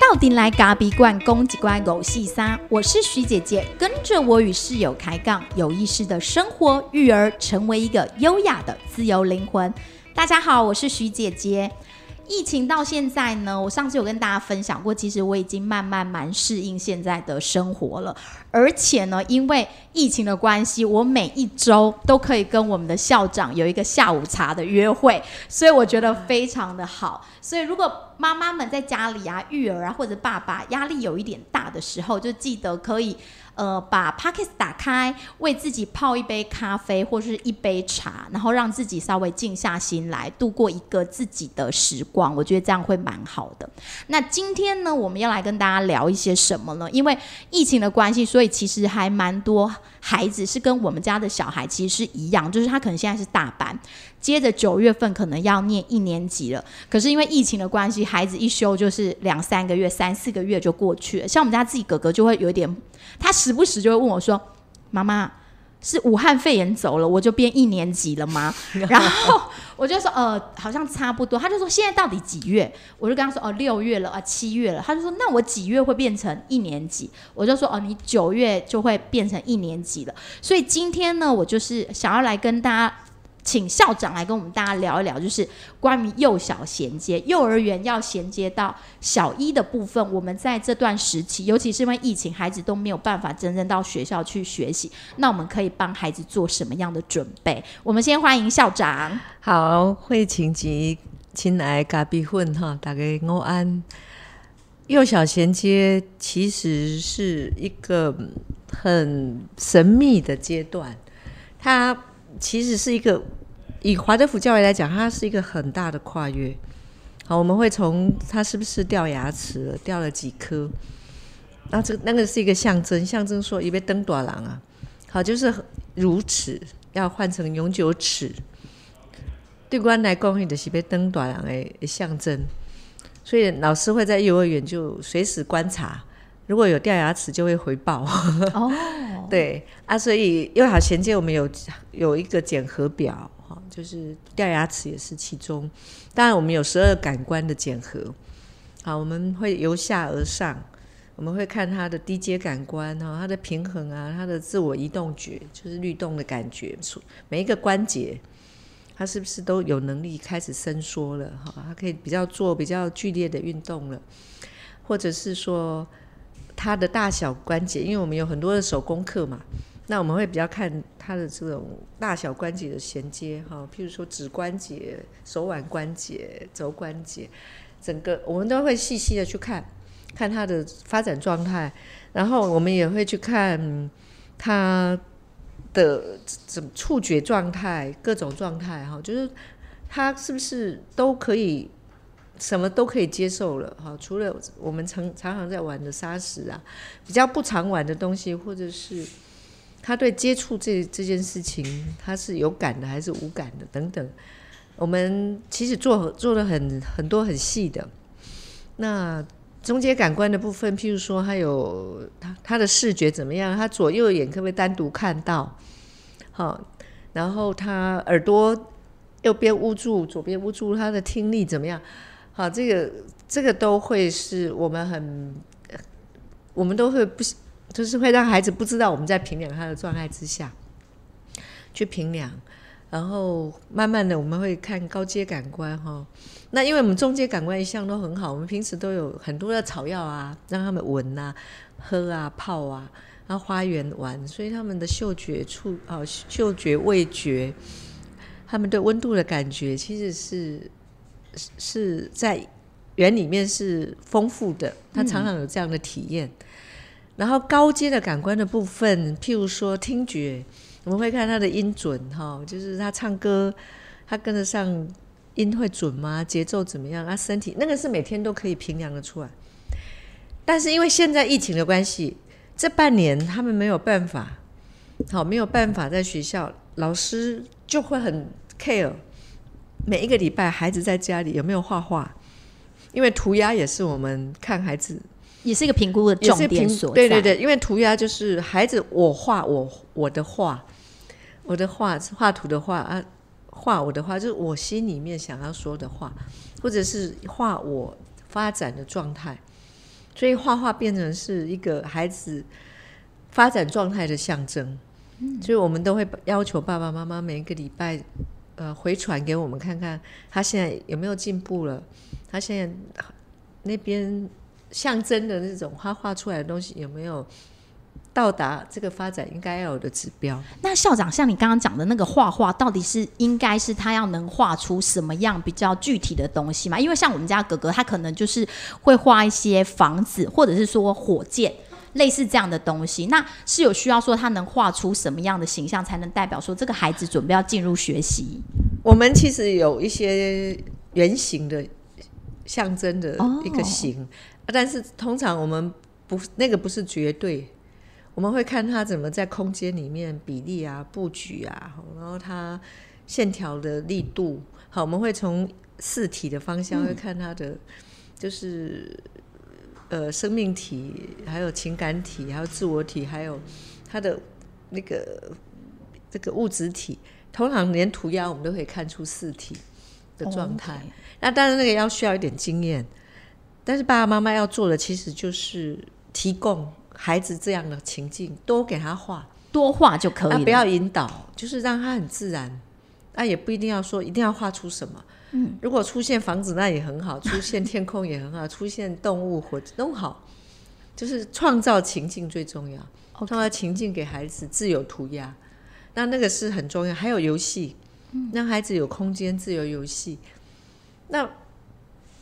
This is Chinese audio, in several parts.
到底来咖比罐攻击关狗细沙，我是徐姐姐，跟着我与室友开杠，有意识的生活育儿，成为一个优雅的自由灵魂。大家好，我是徐姐姐。疫情到现在呢，我上次有跟大家分享过，其实我已经慢慢蛮适应现在的生活了。而且呢，因为疫情的关系，我每一周都可以跟我们的校长有一个下午茶的约会，所以我觉得非常的好。所以如果妈妈们在家里啊，育儿啊，或者爸爸压力有一点大的时候，就记得可以。呃，把 Pockets 打开，为自己泡一杯咖啡或是一杯茶，然后让自己稍微静下心来，度过一个自己的时光。我觉得这样会蛮好的。那今天呢，我们要来跟大家聊一些什么呢？因为疫情的关系，所以其实还蛮多孩子是跟我们家的小孩其实是一样，就是他可能现在是大班，接着九月份可能要念一年级了。可是因为疫情的关系，孩子一休就是两三个月、三四个月就过去了。像我们家自己哥哥就会有点。他时不时就会问我说：“妈妈，是武汉肺炎走了，我就变一年级了吗？” 然后我就说：“呃，好像差不多。”他就说：“现在到底几月？”我就跟他说：“哦，六月了啊，七月了。”他就说：“那我几月会变成一年级？”我就说：“哦，你九月就会变成一年级了。”所以今天呢，我就是想要来跟大家。请校长来跟我们大家聊一聊，就是关于幼小衔接，幼儿园要衔接到小一的部分。我们在这段时期，尤其是因为疫情，孩子都没有办法真正到学校去学习，那我们可以帮孩子做什么样的准备？我们先欢迎校长。好，会请及亲爱咖比混哈，大概我安。幼小衔接其实是一个很神秘的阶段，它。其实是一个以华德福教育来讲，它是一个很大的跨越。好，我们会从他是不是掉牙齿，掉了几颗，那这那个是一个象征，象征说一被登短郎啊。好，就是乳齿要换成永久齿。对关来讲，你的是被登短郎的象征，所以老师会在幼儿园就随时观察。如果有掉牙齿，就会回报。哦，对啊，所以幼好衔接，我们有有一个检核表，哈，就是掉牙齿也是其中。当然，我们有十二感官的检核。好，我们会由下而上，我们会看他的低阶感官，哈，他的平衡啊，他的自我移动觉，就是律动的感觉，每一个关节，他是不是都有能力开始伸缩了？哈，他可以比较做比较剧烈的运动了，或者是说。它的大小关节，因为我们有很多的手工课嘛，那我们会比较看它的这种大小关节的衔接哈，譬如说指关节、手腕关节、肘关节，整个我们都会细细的去看，看它的发展状态，然后我们也会去看它的怎触觉状态、各种状态哈，就是它是不是都可以。什么都可以接受了哈，除了我们常常常在玩的沙石啊，比较不常玩的东西，或者是他对接触这这件事情，他是有感的还是无感的等等，我们其实做做了很很多很细的。那中间感官的部分，譬如说他有他他的视觉怎么样，他左右眼可不可以单独看到？好，然后他耳朵右边捂住，左边捂住，他的听力怎么样？好，这个这个都会是我们很，我们都会不，就是会让孩子不知道我们在评量他的状态之下去评量，然后慢慢的我们会看高阶感官哈。那因为我们中阶感官一向都很好，我们平时都有很多的草药啊，让他们闻啊、喝啊、泡啊，然后花园玩，所以他们的嗅觉、触啊、嗅觉、味觉，他们对温度的感觉其实是。是在园里面是丰富的，他常常有这样的体验。然后高阶的感官的部分，譬如说听觉，我们会看他的音准，哈，就是他唱歌，他跟得上音会准吗？节奏怎么样？他身体那个是每天都可以评量的出来。但是因为现在疫情的关系，这半年他们没有办法，好没有办法在学校，老师就会很 care。每一个礼拜，孩子在家里有没有画画？因为涂鸦也是我们看孩子，也是一个评估的重点所在。对对对，因为涂鸦就是孩子，我画我我的画，我的画画图的画啊，画我的画，就是我心里面想要说的话，或者是画我发展的状态，所以画画变成是一个孩子发展状态的象征。所以我们都会要求爸爸妈妈每一个礼拜，呃，回传给我们看看他现在有没有进步了，他现在那边象征的那种他画出来的东西有没有到达这个发展应该要有的指标。那校长，像你刚刚讲的那个画画，到底是应该是他要能画出什么样比较具体的东西嘛？因为像我们家哥哥，他可能就是会画一些房子，或者是说火箭。类似这样的东西，那是有需要说他能画出什么样的形象，才能代表说这个孩子准备要进入学习？我们其实有一些圆形的象征的一个形，但是通常我们不那个不是绝对，我们会看他怎么在空间里面比例啊、布局啊，然后他线条的力度。好，我们会从四体的方向会看他的，就是。呃，生命体，还有情感体，还有自我体，还有他的那个这个物质体，通常连涂鸦我们都可以看出四体的状态。那当然，那个要需要一点经验，但是爸爸妈妈要做的其实就是提供孩子这样的情境，多给他画，多画就可以，不要引导，就是让他很自然。那也不一定要说一定要画出什么。如果出现房子，那也很好；出现天空也很好；出现动物或都好，就是创造情境最重要。创造情境给孩子自由涂鸦，那那个是很重要。还有游戏，让孩子有空间自由游戏。那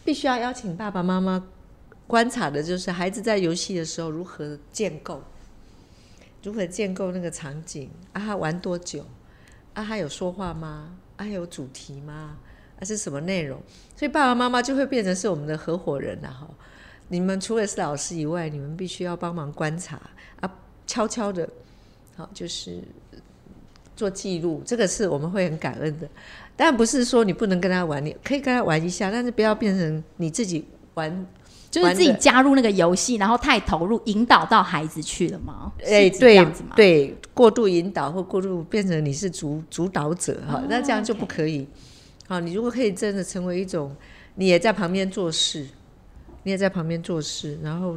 必须要邀请爸爸妈妈观察的就是孩子在游戏的时候如何建构，如何建构那个场景啊？他玩多久？啊？他有说话吗？啊？有主题吗？还是什么内容？所以爸爸妈妈就会变成是我们的合伙人了哈。你们除了是老师以外，你们必须要帮忙观察啊，悄悄的，好就是做记录。这个是我们会很感恩的。但不是说你不能跟他玩，你可以跟他玩一下，但是不要变成你自己玩，就是自己加入那个游戏，然后太投入，引导到孩子去了吗？哎，对，对，过度引导或过度变成你是主主导者哈，那这样就不可以。好，你如果可以真的成为一种，你也在旁边做事，你也在旁边做事，然后，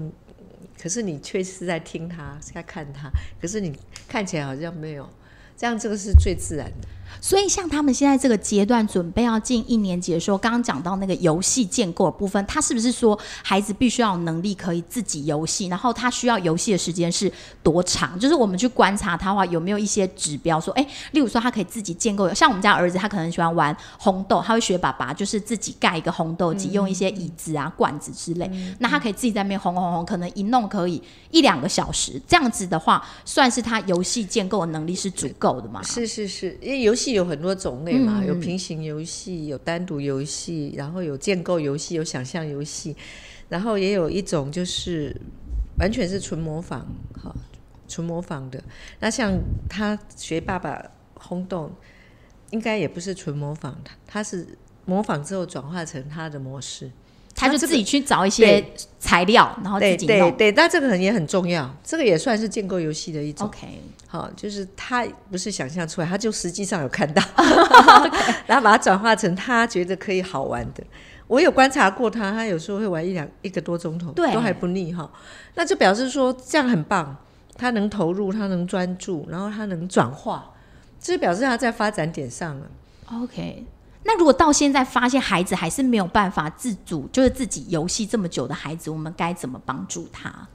可是你却是在听他，在看他，可是你看起来好像没有，这样这个是最自然的。所以，像他们现在这个阶段准备要进一年级的时候，刚刚讲到那个游戏建构的部分，他是不是说孩子必须要有能力可以自己游戏？然后他需要游戏的时间是多长？就是我们去观察他的话，有没有一些指标说，哎，例如说他可以自己建构，像我们家儿子，他可能喜欢玩红豆，他会学爸爸，就是自己盖一个红豆机，用一些椅子啊、罐子之类，那他可以自己在那边红红红，可能一弄可以一两个小时，这样子的话，算是他游戏建构的能力是足够的吗？是是是，因为游戏。戏有很多种类嘛，有平行游戏，有单独游戏，然后有建构游戏，有想象游戏，然后也有一种就是完全是纯模仿，哈，纯模仿的。那像他学爸爸轰动，应该也不是纯模仿，他他是模仿之后转化成他的模式。他就自己去找一些材料，然后自己弄。对对对，但这个很也很重要，这个也算是建构游戏的一种。OK，好，就是他不是想象出来，他就实际上有看到，然后把它转化成他觉得可以好玩的。我有观察过他，他有时候会玩一两一个多钟头，都还不腻哈。那就表示说这样很棒，他能投入，他能专注，然后他能转化，这表示他在发展点上了。OK。那如果到现在发现孩子还是没有办法自主，就是自己游戏这么久的孩子，我们该怎么帮助他？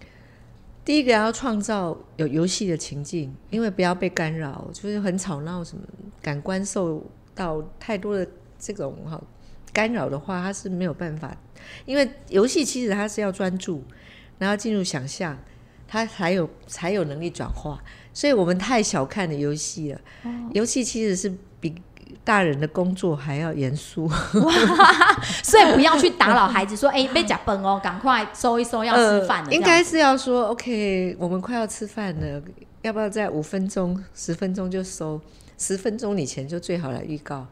第一个要创造有游戏的情境，因为不要被干扰，就是很吵闹什么，感官受到太多的这种哈干扰的话，他是没有办法。因为游戏其实他是要专注，然后进入想象，他才有才有能力转化。所以我们太小看了游戏了。游戏其实是比。大人的工作还要严肃，所以不要去打扰孩子。说：“哎，被夹崩哦，赶快收一收，要吃饭了。”应该是要说：“OK，我们快要吃饭了，要不要在五分钟、十分钟就收？十分钟以前就最好来预告。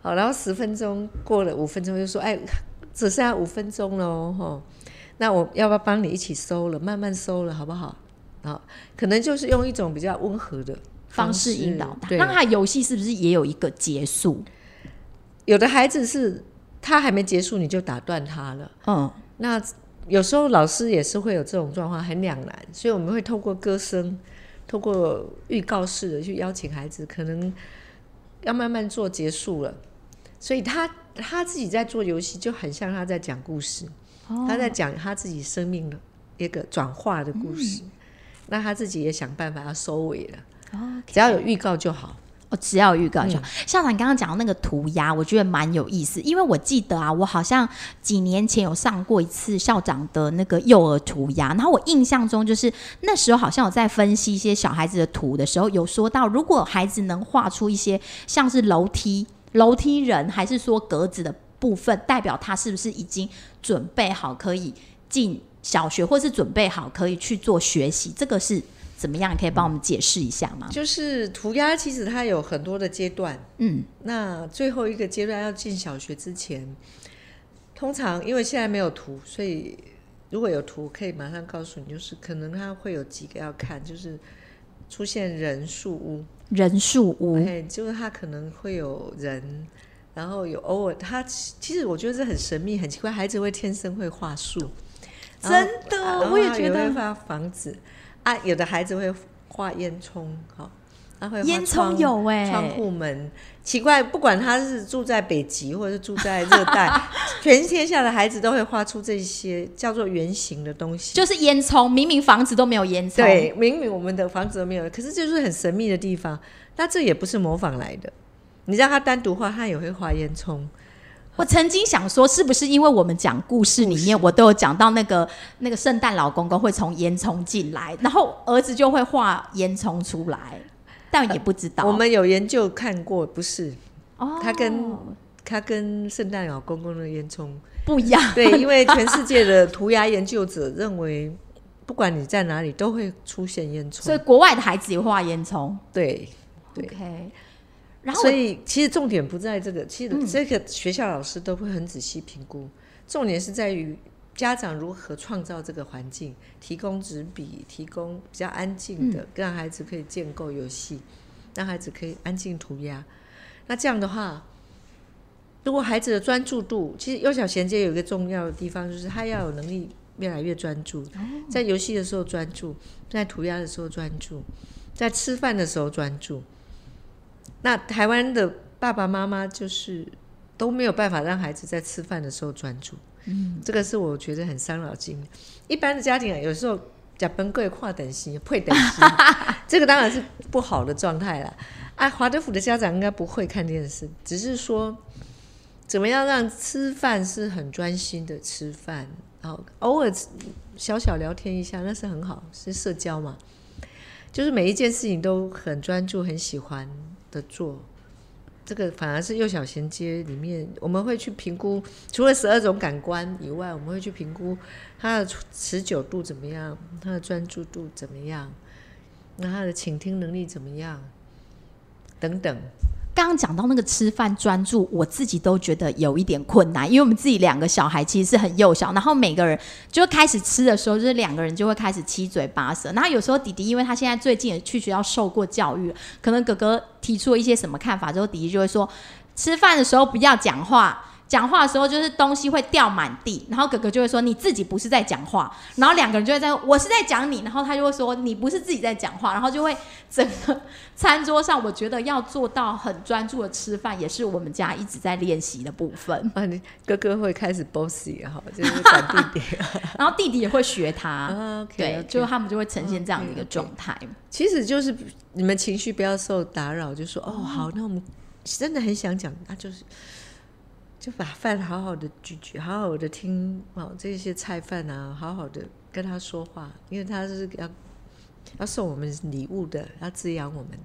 好，然后十分钟过了，五分钟就说：‘哎，只剩下五分钟了哈，那我要不要帮你一起收了？慢慢收了，好不好？’好，可能就是用一种比较温和的。”方式引导他。对那他游戏是不是也有一个结束？有的孩子是他还没结束你就打断他了，嗯，那有时候老师也是会有这种状况，很两难，所以我们会透过歌声，透过预告式的去邀请孩子，可能要慢慢做结束了。所以他他自己在做游戏，就很像他在讲故事，他在讲他自己生命的一个转化的故事。那他自己也想办法要收尾了，哦，只要有预告就好。哦，只要有预告就好。校长刚刚讲的那个涂鸦，我觉得蛮有意思，因为我记得啊，我好像几年前有上过一次校长的那个幼儿涂鸦，然后我印象中就是那时候好像有在分析一些小孩子的图的时候，有说到如果孩子能画出一些像是楼梯、楼梯人，还是说格子的部分，代表他是不是已经准备好可以进小学，或是准备好可以去做学习，这个是怎么样？可以帮我们解释一下吗？就是涂鸦，其实它有很多的阶段。嗯，那最后一个阶段要进小学之前，通常因为现在没有图，所以如果有图，可以马上告诉你，就是可能它会有几个要看，就是出现人数屋，人数屋。哎，就是它可能会有人，然后有偶尔他其实我觉得这很神秘，很奇怪，孩子会天生会画树，真的我也觉得房子啊，有的孩子会画烟囱，好。他会烟囱窗有欸窗户门，奇怪，不管他是住在北极或者是住在热带，全天下的孩子都会画出这些叫做圆形的东西。就是烟囱，明明房子都没有烟囱。，对，明明我们的房子都没有，可是这就是很神秘的地方。那这也不是模仿来的，你让他单独画，他也会画烟囱。我曾经想说，是不是因为我们讲故事里面，我都有讲到那个那个圣诞老公公会从烟囱进来，然后儿子就会画烟囱出来，但也不知道。我们有研究看过，不是哦，他跟他跟圣诞老公公的烟囱不一样。对，因为全世界的涂鸦研究者认为，不管你在哪里都会出现烟囱。所以国外的孩子也画烟囱。对，对然后所以其实重点不在这个，其实这个学校老师都会很仔细评估，重点是在于家长如何创造这个环境，提供纸笔，提供比较安静的，让孩子可以建构游戏，让孩子可以安静涂鸦。那这样的话，如果孩子的专注度，其实幼小衔接有一个重要的地方，就是他要有能力越来越专注，在游戏的时候专注，在涂鸦的时候专注，在吃饭的时候专注。那台湾的爸爸妈妈就是都没有办法让孩子在吃饭的时候专注，嗯，这个是我觉得很伤脑筋。一般的家庭啊，有时候假崩贵跨等级、配等级，这个当然是不好的状态啦。啊，华德福的家长应该不会看电视，只是说怎么样让吃饭是很专心的吃饭，然后偶尔小小聊天一下，那是很好，是社交嘛。就是每一件事情都很专注、很喜欢的做，这个反而是幼小衔接里面，我们会去评估，除了十二种感官以外，我们会去评估他的持久度怎么样，他的专注度怎么样，那他的倾听能力怎么样，等等。刚刚讲到那个吃饭专注，我自己都觉得有一点困难，因为我们自己两个小孩其实是很幼小，然后每个人就开始吃的时候，就是两个人就会开始七嘴八舌。然后有时候弟弟，因为他现在最近也去学校受过教育，可能哥哥提出了一些什么看法之后，弟弟就会说，吃饭的时候不要讲话。讲话的时候就是东西会掉满地，然后哥哥就会说你自己不是在讲话，然后两个人就会在我是在讲你，然后他就会说你不是自己在讲话，然后就会整个餐桌上，我觉得要做到很专注的吃饭，也是我们家一直在练习的部分。啊，你哥哥会开始 bossy 哈，就是管弟弟。然后弟弟也会学他，对就他们就会呈现这样的一个状态。其实就是你们情绪不要受打扰，就说哦好，那我们真的很想讲，那就是就把饭好好的咀嚼，好好的听哦这些菜饭啊，好好的跟他说话，因为他是要要送我们礼物的，要滋养我们的。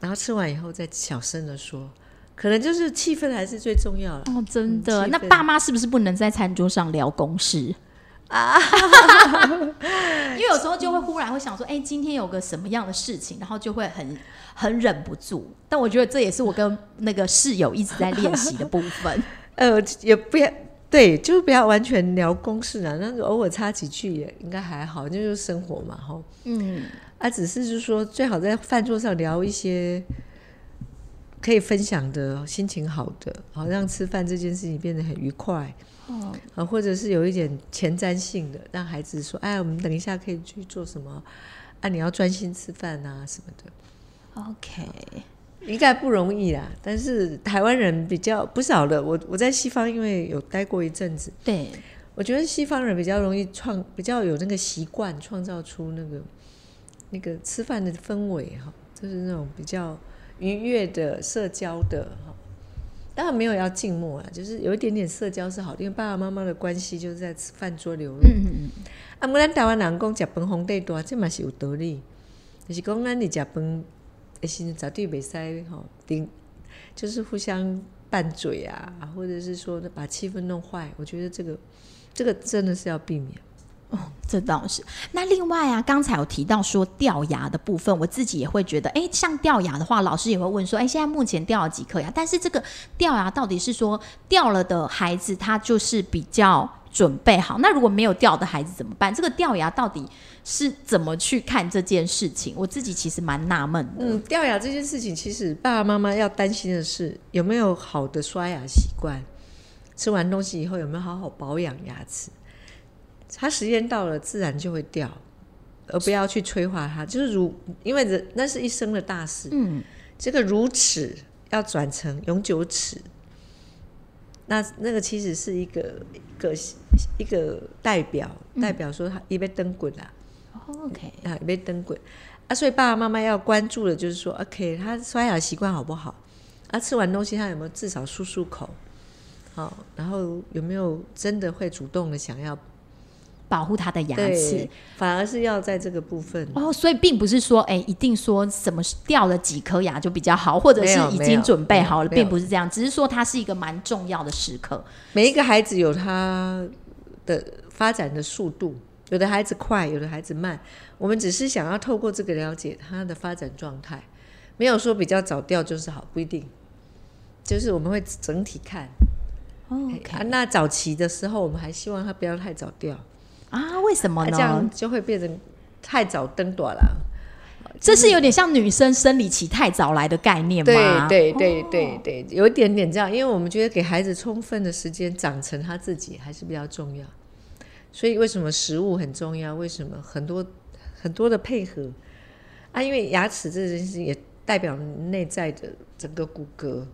然后吃完以后再小声的说，可能就是气氛还是最重要的。哦，真的，嗯那爸妈是不是不能在餐桌上聊公事啊？因为有时候就会忽然会想说，哎、今天有个什么样的事情，然后就会很很忍不住。但我觉得这也是我跟那个室友一直在练习的部分。呃，也不要对，就是不要完全聊公事啊，那偶尔插几句也应该还好，那就是生活嘛，哈。嗯，啊，只是就是说，最好在饭桌上聊一些可以分享的、心情好的，好让吃饭这件事情变得很愉快。哦，啊，或者是有一点前瞻性的，让孩子说：“哎，我们等一下可以去做什么？啊，你要专心吃饭啊什么的。” OK，应该不容易啦。但是台湾人比较不少的，我我在西方因为有待过一阵子，对，我觉得西方人比较容易创，比较有那个习惯，创造出那个那个吃饭的氛围哈，就是那种比较愉悦的社交的哈。当然没有要静默啊，就是有一点点社交是好的，因为爸爸妈妈的关系就是在吃饭桌流露。嗯嗯嗯，啊，无咱台湾人讲食饭皇帝大，这嘛是有道理。就是讲咱你食饭的时阵绝对袂使吼，顶就是互相拌嘴啊，或者是说把气氛弄坏。我觉得这个这个真的是要避免。这倒是。那另外啊，刚才有提到说掉牙的部分，我自己也会觉得，哎，像掉牙的话，老师也会问说，哎，现在目前掉了几颗牙？但是这个掉牙到底是说掉了的孩子，他就是比较准备好。那如果没有掉的孩子怎么办？这个掉牙到底是怎么去看这件事情？我自己其实蛮纳闷的。嗯，掉牙这件事情，其实爸爸妈妈要担心的是有没有好的刷牙习惯，吃完东西以后有没有好好保养牙齿。它时间到了，自然就会掉，而不要去催化它。就是如，因为人那是一生的大事。嗯，这个如齿要转成永久齿，那那个其实是一个一个一个代表，代表说他一杯灯滚啦。OK，啊，一杯灯滚啊，所以爸爸妈妈要关注的就是说，OK，他刷牙习惯好不好？啊，吃完东西他有没有至少漱漱口？好，然后有没有真的会主动的想要保护他的牙齿。，反而是要在这个部分。哦，所以并不是说，哎，一定说什么掉了几颗牙就比较好，或者是已经准备好了，并不是这样，只是说它是一个蛮重要的时刻。每一个孩子有他的发展的速度，有的孩子快，有的孩子慢。我们只是想要透过这个了解他的发展状态，没有说比较早掉就是好，不一定。就是我们会整体看。哦啊，那早期的时候，我们还希望他不要太早掉，啊，为什么啊、呢？这样就会变成太早登短了。这是有点像女生生理期太早来的概念吗？对对对对对，有一点点这样，因为我们觉得给孩子充分的时间长成他自己还是比较重要。所以为什么食物很重要？为什么很多很多的配合啊？因为牙齿这件事情也代表内在的整个骨骼，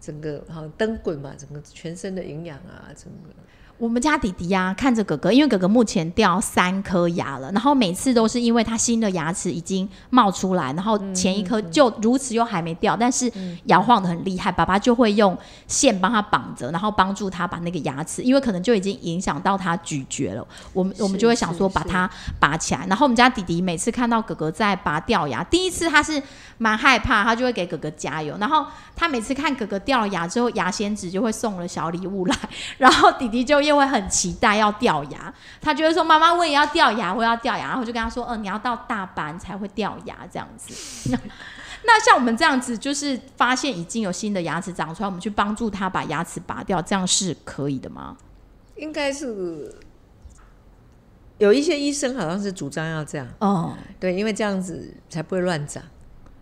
整个好像灯滚嘛，整个全身的营养啊，整个我们家弟弟呀、看着哥哥，因为哥哥目前掉三颗牙了，然后每次都是因为他新的牙齿已经冒出来，然后前一颗就如此又还没掉，但是摇晃的很厉害，爸爸就会用线帮他绑着，然后帮助他把那个牙齿，因为可能就已经影响到他咀嚼了，我们我们就会想说把它拔起来。然后我们家弟弟每次看到哥哥在拔掉牙，第一次他是蛮害怕，他就会给哥哥加油，然后他每次看哥哥掉了牙之后，牙仙子就会送了小礼物来。然后弟弟就又会很期待要掉牙，他就会说：“妈妈，我也要掉牙，我要掉牙。”然后我就跟他说：“嗯、你要到大班才会掉牙这样子。那 ”那像我们这样子，就是发现已经有新的牙齿长出来，我们去帮助他把牙齿拔掉，这样是可以的吗？应该是有一些医生好像是主张要这样，哦对，因为这样子才不会乱长。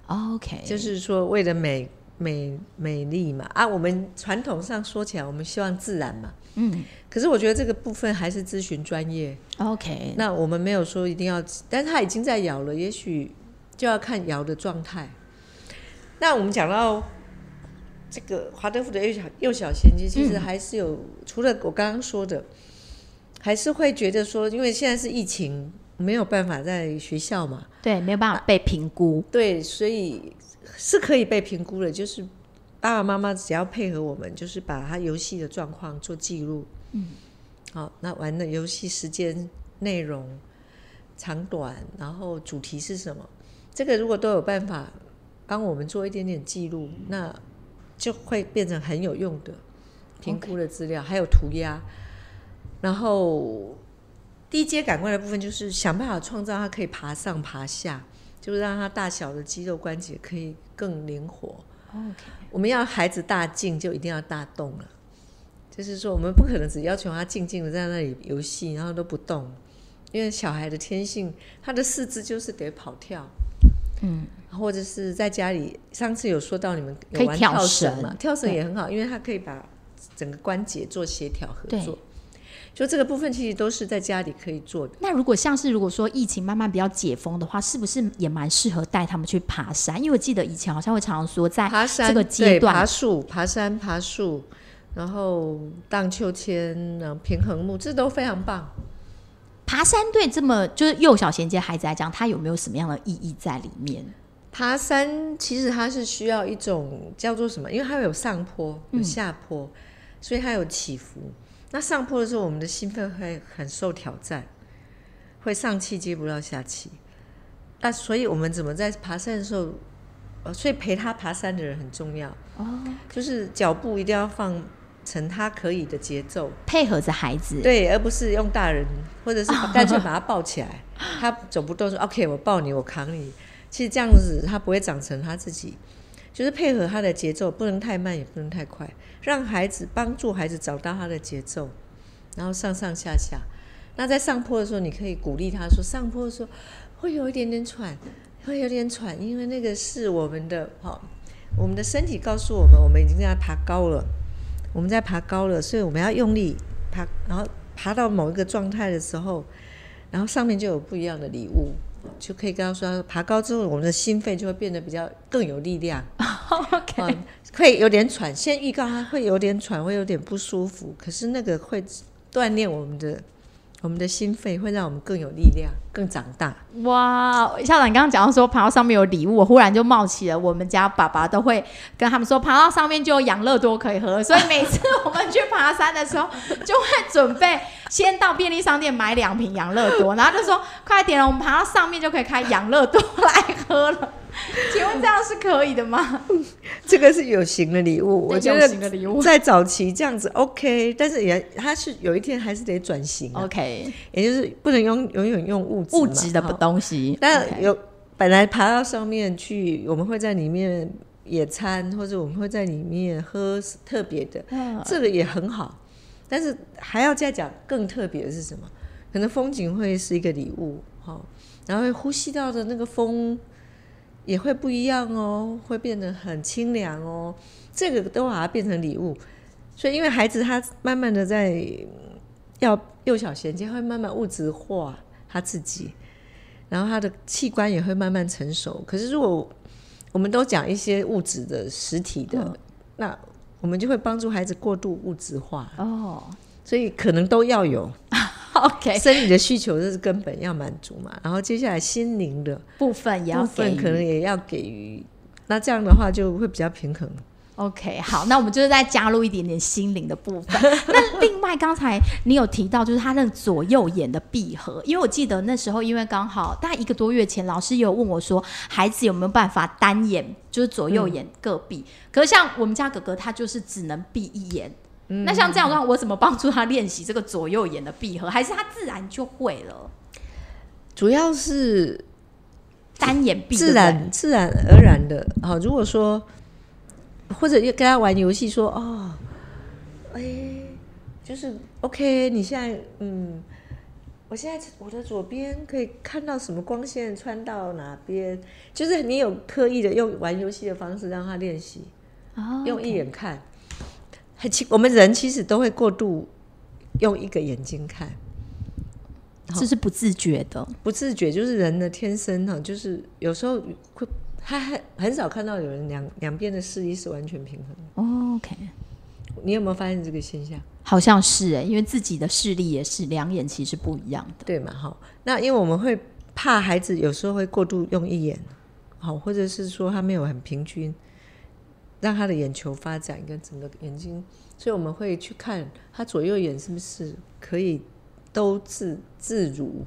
，OK，就是说为了美美美丽嘛啊，我们传统上说起来，我们希望自然嘛。嗯可是我觉得这个部分还是咨询专业。，OK，那我们没有说一定要，但是他已经在咬了，也许就要看咬的状态。那我们讲到这个华德福的幼小幼小衔接，其实还是有、除了我刚刚说的，还是会觉得说，因为现在是疫情，没有办法在学校嘛，对，没有办法被评估，对，所以是可以被评估的，就是爸爸妈妈只要配合我们，就是把他游戏的状况做记录。嗯，好，那玩的游戏时间、内容、长短，然后主题是什么，这个如果都有办法帮我们做一点点记录，那就会变成很有用的评估的资料还有涂鸦。然后低阶感官的部分就是想办法创造它可以爬上爬下，就是让它大小的肌肉关节可以更灵活。OK，我们要孩子大静，就一定要大动了。就是说我们不可能只要求他静静的在那里游戏，然后都不动，因为小孩的天性，他的四肢就是得跑跳，嗯，或者是在家里。上次有说到你们有玩可以跳跳绳绳嘛？跳绳也很好，因为它可以把整个关节做协调合对作。就这个部分其实都是在家里可以做的。那如果像是如果说疫情慢慢比较解封的话，是不是也蛮适合带他们去爬山？因为我记得以前好像会常常说，在爬山这个阶段对爬树、爬山、爬树，然后荡秋千、然后平衡木，这都非常棒。爬山对这么就是幼小衔接孩子来讲，它有没有什么样的意义在里面？爬山其实它是需要一种叫做什么？因为它有上坡有下坡，所以它有起伏。那上坡的时候，我们的心肺会很受挑战，会上气接不到下气。那所以我们怎么在爬山的时候，呃，所以陪他爬山的人很重要。哦，就是脚步一定要放成他可以的节奏，配合着孩子，对，而不是用大人或者是干脆把他抱起来，他走不动说 OK，我抱你，我扛你。其实这样子他不会长成他自己，就是配合他的节奏，不能太慢，也不能太快，让孩子帮助孩子找到他的节奏，然后上上下下。那在上坡的时候，你可以鼓励他说，上坡的时候会有一点点喘，会有点喘，因为那个是我们的哈、我们的身体告诉我们，我们已经在爬高了，我们在爬高了，所以我们要用力爬，然后爬到某一个状态的时候，然后上面就有不一样的礼物，就可以跟他说，爬高之后，我们的心肺就会变得比较更有力量。OK，、嗯，会有点喘，先预告他会有点喘，会有点不舒服，可是那个会锻炼我们的我们的心肺，会让我们更有力量，更长大。哇，校长，你刚刚讲到说爬到上面有礼物，我忽然就冒起了我们家爸爸都会跟他们说，爬到上面就有养乐多可以喝，所以每次我们去爬山的时候，就会准备先到便利商店买两瓶养乐多，然后就说快点了，我们爬到上面就可以开养乐多来喝了。请问这样是可以的吗？这个是有形的礼物，我觉得在早期这样子 OK，但是也它是有一天还是得转型、啊，OK，也就是不能用永远用物质物质的东西，但有本来爬到上面去，我们会在里面野餐，或者我们会在里面喝特别的，嗯。这个也很好。但是还要再讲更特别的是什么？可能风景会是一个礼物，哈，然后会呼吸到的那个风也会不一样哦，会变得很清凉哦，这个都把它变成礼物。所以，因为孩子他慢慢的在嗯要幼小衔接，会慢慢物质化他自己，然后他的器官也会慢慢成熟。可是如果我们都讲一些物质的实体的，嗯那我们就会帮助孩子过度物质化，哦所以可能都要有，OK，生理的需求，这是根本要满足嘛。然后接下来心灵的部分也要部分可能也要给予，那这样的话就会比较平衡。OK，好，那我们就是再加入一点点心灵的部分。那另外，刚才你有提到，就是他那个左右眼的闭合，因为我记得那时候，因为刚好大概一个多月前，老师有问我说，孩子有没有办法单眼，就是左右眼各闭？可是像我们家哥哥，他就是只能闭一眼。那像这样的话，我怎么帮助他练习这个左右眼的闭合？还是他自然就会了？主要是单眼闭，自然自然而然的。好，如果说或者跟他玩游戏说哦，哎，就是 OK，你现在嗯，我现在我的左边可以看到什么光线穿到哪边，就是你有刻意的用玩游戏的方式让他练习，对不对哦用一眼看。很奇，我们人其实都会过度用一个眼睛看。这是不自觉的。不自觉，就是人的天生哈，就是有时候会，他很很少看到有人两两边的视力是完全平衡的。哦 OK，你有没有发现这个现象？好像是哎，因为自己的视力也是两眼其实不一样的。对嘛？哈，那因为我们会怕孩子有时候会过度用一眼，好，或者是说他没有很平均，让他的眼球发展跟整个眼睛，所以我们会去看他左右眼是不是可以都自自如。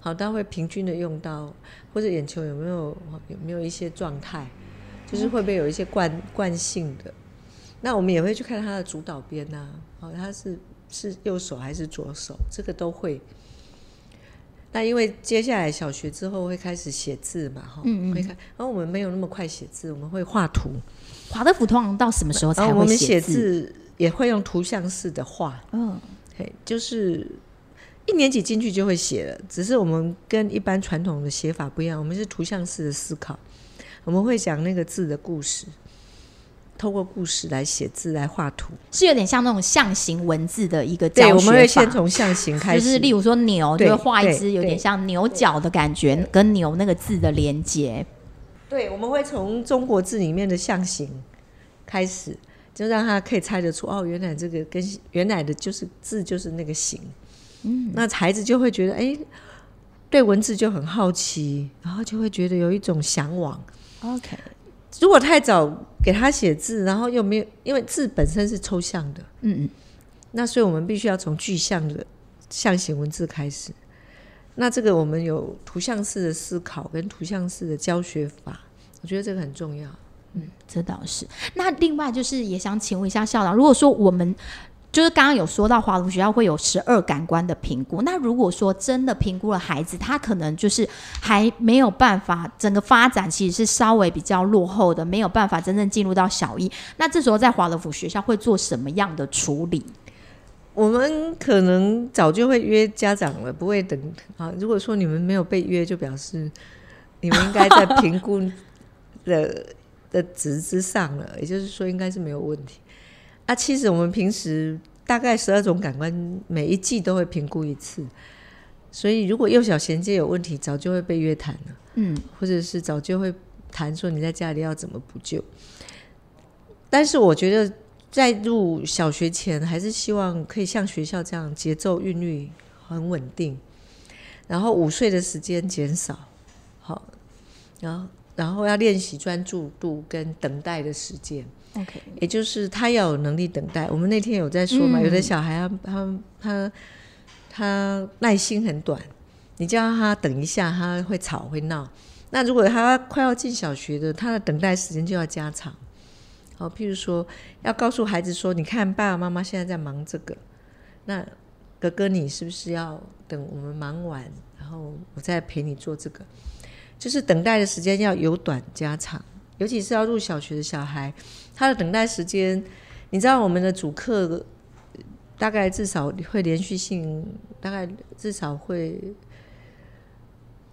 好，他会平均的用到，或者眼球有没有有没有一些状态，就是会不会有一些惯惯性的。那我们也会去看他的主导边呐、哦，他是是右手还是左手，这个都会。那因为接下来小学之后会开始写字嘛，哈、嗯嗯会看。然后我们没有那么快写字，我们会画图。华德福通常到什么时候才然后我们写会写字？也会用图像式的画，嗯，嘿，就是一年级进去就会写了，只是我们跟一般传统的写法不一样，我们是图像式的思考，我们会讲那个字的故事，透过故事来写字来画图。是有点像那种象形文字的一个教对，我们会先从象形开始，就是例如说牛，就对会画一只有点像牛角的感觉，跟牛那个字的连接。对，我们会从中国字里面的象形开始，就让他可以猜得出哦，原来这个跟原来的就是字就是那个形。嗯，那孩子就会觉得哎，对文字就很好奇，然后就会觉得有一种向往。OK，如果太早给他写字，然后又没有，因为字本身是抽象的，嗯嗯，那所以我们必须要从具象的象形文字开始。那这个我们有图像式的思考跟图像式的教学法，我觉得这个很重要。嗯这倒是。那另外就是也想请问一下校长，如果说我们就是刚刚有说到华龙学校会有十二感官的评估，那如果说真的评估了孩子，他可能就是还没有办法，整个发展其实是稍微比较落后的，没有办法真正进入到小一。那这时候在华德福学校会做什么样的处理？我们可能早就会约家长了，不会等啊。如果说你们没有被约，就表示你们应该在评估的的值之上了，也就是说应该是没有问题。啊，其实我们平时大概十二种感官，每一季都会评估一次，所以如果幼小衔接有问题，早就会被约谈了，嗯，或者是早就会谈说你在家里要怎么补救。但是我觉得在入小学前，还是希望可以像学校这样节奏韵律很稳定，然后午睡的时间减少，好，然后然后要练习专注度跟等待的时间。OK，也就是他要有能力等待。我们那天有在说嘛，嗯有的小孩他他他他耐心很短，你叫他等一下，他会吵会闹。那如果他快要进小学的，他的等待时间就要加长。好，譬如说要告诉孩子说，你看爸爸妈妈现在在忙这个，那哥哥你是不是要等我们忙完，然后我再陪你做这个？就是等待的时间要由短加长，尤其是要入小学的小孩，他的等待时间，你知道我们的主课大概至少会连续性，大概至少会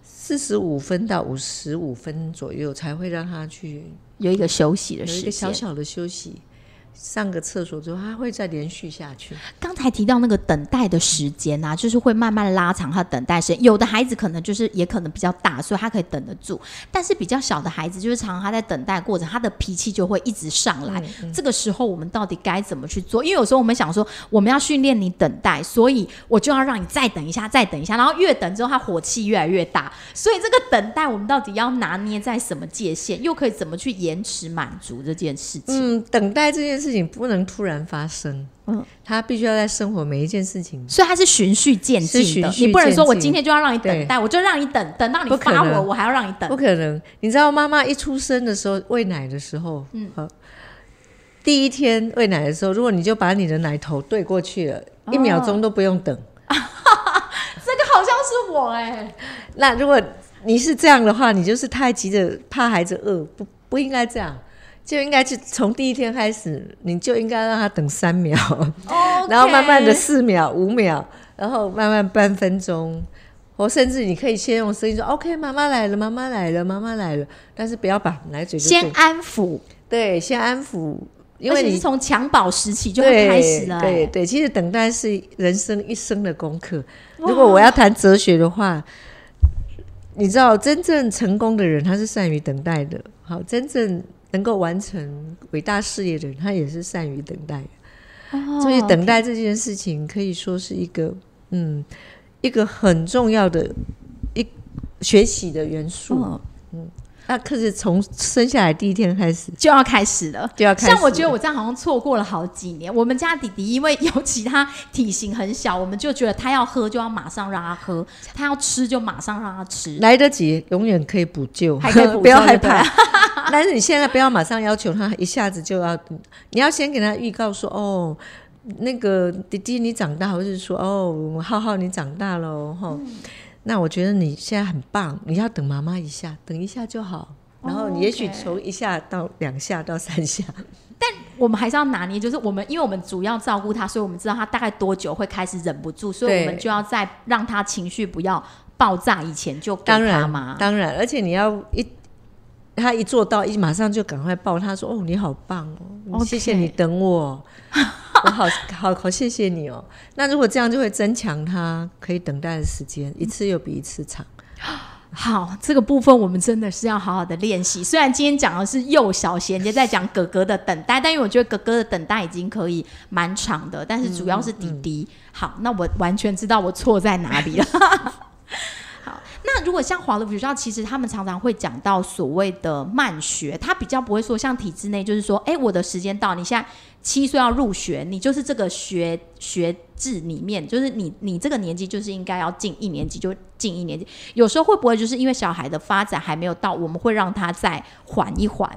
四十五分到五十五分左右才会让他去有一个休息的有一。个小小的休息，上个厕所之后，他会再连续下去。刚才提到那个等待的时间啊，就是会慢慢拉长他的等待时间。有的孩子可能就是也可能比较大，所以他可以等得住；但是比较小的孩子，就是常常他在等待过程，他的脾气就会一直上来。这个时候我们到底该怎么去做？因为有时候我们想说，我们要训练你等待，所以我就要让你再等一下，再等一下，然后越等之后他火气越来越大。所以这个等待，我们到底要拿捏在什么界限，又可以怎么去延迟满足这件事情？嗯，等待这件事情不能突然发生，嗯。嗯，他必须要在生活每一件事情。所以他是循序渐进的，你不能说我今天就要让你等待，我就让你等等到你不发我，我还要让你等。不。可能。你知道妈妈一出生的时候喂奶的时候，嗯，第一天喂奶的时候，如果你就把你的奶头对过去了，一秒钟都不用等。这个好像是我哎、那如果你是这样的话，你就是太急着怕孩子饿，不不应该这样，就应该去从第一天开始，你就应该让他等三秒，哦，然后慢慢的四秒、五秒，然后慢慢半分钟，或甚至你可以先用声音说 “OK，妈妈来了，妈妈来了，妈妈来了”，但是不要把奶嘴先安抚，对，先安抚，因为你从襁褓时期就开始了、哎对对，其实等待是人生一生的功课。如果我要谈哲学的话，你知道，真正成功的人他是善于等待的。好，真正能够完成伟大事业的人，他也是善于等待。哦所以，等待这件事情可以说是一个嗯，一个很重要的一学习的元素。哦那可是从生下来第一天开始就要开始了。就要开始。像我觉得我这样好像错过了好几年。我们家弟弟因为尤其他体型很小，我们就觉得他要喝就要马上让他喝，他要吃就马上让他吃。来得及，永远可以补救，还可以补救 不要害怕。但是你现在不要马上要求他一下子就要，你要先给他预告说，哦，那个弟弟你长大，或者是说，哦，浩浩你长大了哦，嗯。那我觉得你现在很棒，你要等妈妈一下，等一下就好。然后也许从一下到两下到三下，但我们还是要拿捏，就是我们因为我们主要照顾他，所以我们知道他大概多久会开始忍不住，所以我们就要在让他情绪不要爆炸以前就给他当然嘛。当然，而且你要一他一做到，一马上就赶快抱他说：“哦，你好棒哦谢谢你等我，我好好好谢谢你哦。”那如果这样就会增强他可以等待的时间，一次又比一次长。好，这个部分我们真的是要好好的练习。虽然今天讲的是幼小衔接，在讲哥哥的等待，但因为我觉得哥哥的等待已经可以蛮长的，但是主要是弟弟。好，那我完全知道我错在哪里了。那如果像华德福学校，其实他们常常会讲到所谓的慢学，他比较不会说像体制内，就是说，哎，我的时间到，你现在七岁要入学，你就是这个学学制里面，就是你你这个年纪就是应该要进一年级就进一年级。有时候会不会就是因为小孩的发展还没有到，我们会让他再缓一缓？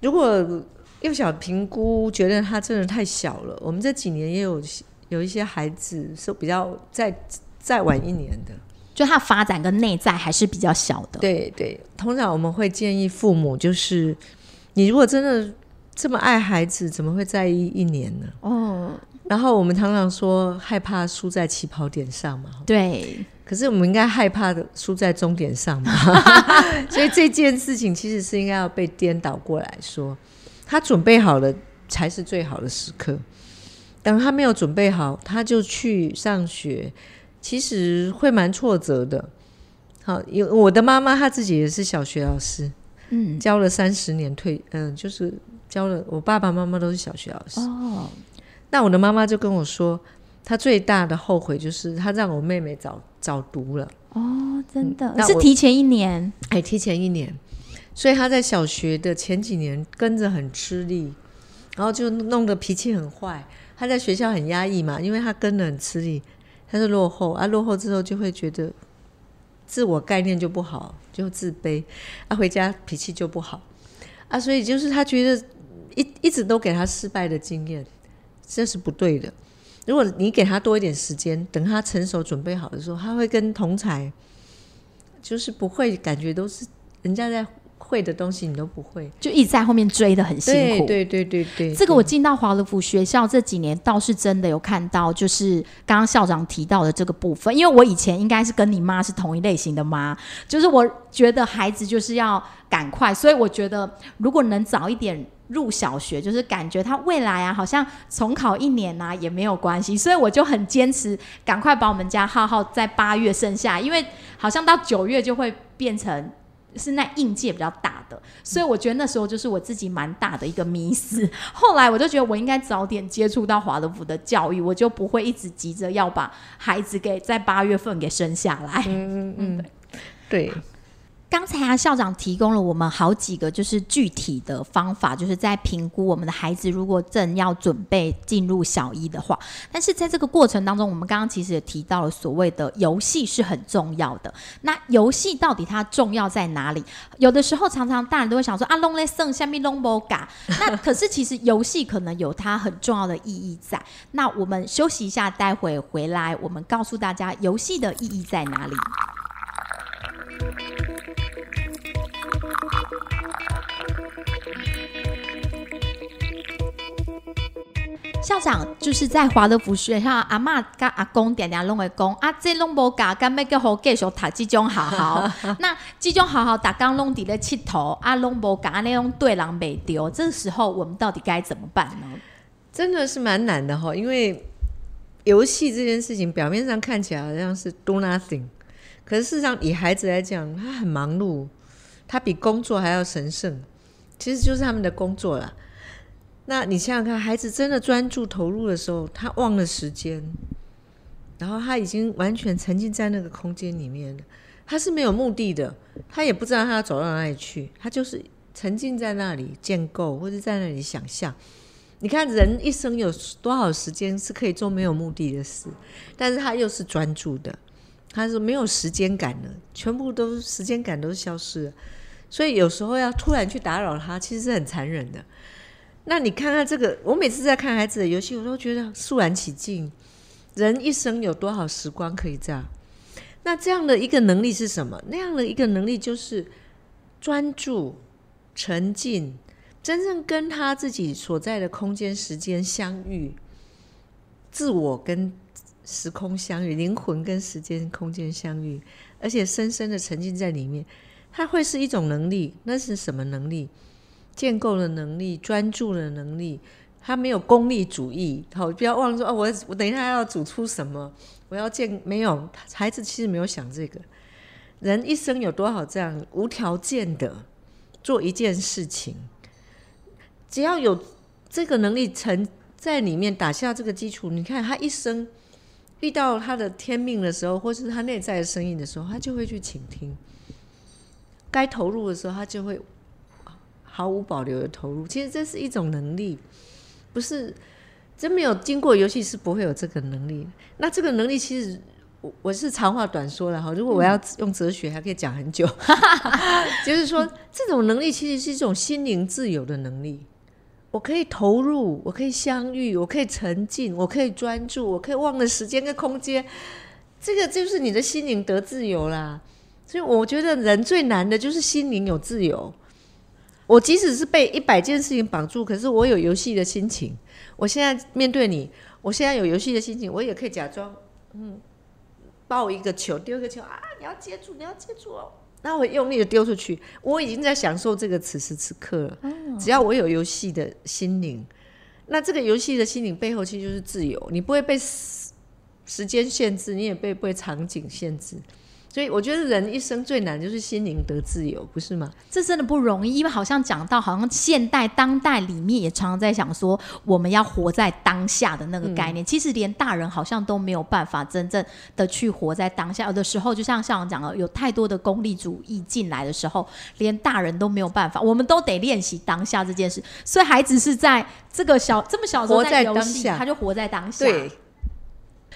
如果幼小评估觉得他真的太小了，我们这几年也有有一些孩子是比较再再晚一年的。就他发展跟内在还是比较小的。对对，通常我们会建议父母，就是你如果真的这么爱孩子，怎么会在意一年呢？哦，然后我们常常说害怕输在起跑点上嘛，对，可是我们应该害怕的输在终点上嘛。所以这件事情其实是应该要被颠倒过来说，他准备好了才是最好的时刻。等他没有准备好，他就去上学，其实会蛮挫折的。好，因为我的妈妈她自己也是小学老师，嗯，教了三十年退，嗯、就是教了我爸爸妈妈都是小学老师。哦，那我的妈妈就跟我说，她最大的后悔就是她让我妹妹早早读了，哦，真的、嗯是提前一年，哎，提前一年，所以她在小学的前几年跟着很吃力，然后就弄得脾气很坏。她在学校很压抑嘛，因为她跟着很吃力，他是落后啊，落后之后就会觉得自我概念就不好，就自卑，啊，回家脾气就不好啊，所以就是他觉得一一直都给他失败的经验，这是不对的。如果你给他多一点时间，等他成熟准备好的时候，他会跟同才，就是不会感觉都是人家在会的东西，你都不会。就一直在后面追的很辛苦。对对对对对，这个我进到华德福学校这几年倒是真的有看到，就是刚刚校长提到的这个部分。因为我以前应该是跟你妈是同一类型的妈，就是我觉得孩子就是要赶快，所以我觉得如果能早一点入小学，就是感觉他未来啊，好像重考一年啊也没有关系，所以我就很坚持赶快把我们家浩浩在八月生下，因为好像到九月就会变成。是那应届比较大的，所以我觉得那时候就是我自己蛮大的一个迷思。后来我就觉得我应该早点接触到华德福的教育，我就不会一直急着要把孩子给在八月份给生下来。嗯 嗯，对，刚才啊，校长提供了我们好几个就是具体的方法，就是在评估我们的孩子如果正要准备进入小一的话，但是在这个过程当中，我们刚刚其实也提到了所谓的游戏是很重要的。那游戏到底它重要在哪里？有的时候常常大人都会想说啊，弄嘞剩下面弄不嘎。那可是其实游戏可能有它很重要的意义在。那我们休息一下，待会回来我们告诉大家游戏的意义在哪里。校长就是在华德福学校，阿嬷跟阿公点点拢会讲啊，这拢无教，干要叫好继续读这种好好。那这种好好，大刚拢伫咧佚佗，啊，拢无教，那种对人袂丢。这时候我们到底该怎么办呢？真的是蛮难的哈，因为游戏这件事情表面上看起来好像是 do nothing，可是事实上以孩子来讲，他很忙碌，他比工作还要神圣，其实就是他们的工作啦。那你想想看，孩子真的专注投入的时候，他忘了时间，然后他已经完全沉浸在那个空间里面了。他是没有目的的，他也不知道他要走到哪里去，他就是沉浸在那里建构，或者在那里想象。你看，人一生有多少时间是可以做没有目的的事？但是他又是专注的，他是没有时间感的，全部都时间感都消失了。所以有时候要突然去打扰他，其实是很残忍的。那你看看这个，我每次在看孩子的游戏，我都觉得肃然起敬。人一生有多少时光可以这样？那这样的一个能力是什么？那样的一个能力就是专注、沉浸，真正跟他自己所在的空间、时间相遇，自我跟时空相遇，灵魂跟时间、空间相遇，而且深深的沉浸在里面，它会是一种能力。那是什么能力？建构的能力，专注的能力。他没有功利主义，好，不要忘了说哦，我我等一下要煮出什么，我要建没有孩子其实没有想这个。人一生有多少这样无条件的做一件事情，只要有这个能力成在里面打下这个基础，你看他一生遇到他的天命的时候，或是他内在的声音的时候，他就会去倾听。该投入的时候，他就会毫无保留的投入。其实这是一种能力。不是真没有经过游戏是不会有这个能力。那这个能力其实我我是长话短说了哈。如果我要用哲学，还可以讲很久。就是说，这种能力其实是一种心灵自由的能力。我可以投入，我可以相遇，我可以沉浸，我可以专注，我可以忘了时间跟空间。这个就是你的心灵得自由啦。所以我觉得人最难的就是心灵有自由。我即使是被一百件事情绑住，可是我有游戏的心情。我现在面对你，我现在有游戏的心情，我也可以假装，嗯，抱一个球，丢一个球啊！你要接住，你要接住哦。那我用力的丢出去，我已经在享受这个此时此刻了。只要我有游戏的心灵，那这个游戏的心灵背后其实就是自由。你不会被时间限制，你也被被场景限制。所以我觉得人一生最难就是心灵得自由，不是吗？这真的不容易，因为好像讲到好像现代当代里面也常常在想说，我们要活在当下的那个概念。其实连大人好像都没有办法真正的去活在当下。有的时候就像校长讲了，有太多的功利主义进来的时候，连大人都没有办法。我们都得练习当下这件事。所以孩子是在这个小这么小时候在游戏，他就活在当下。对。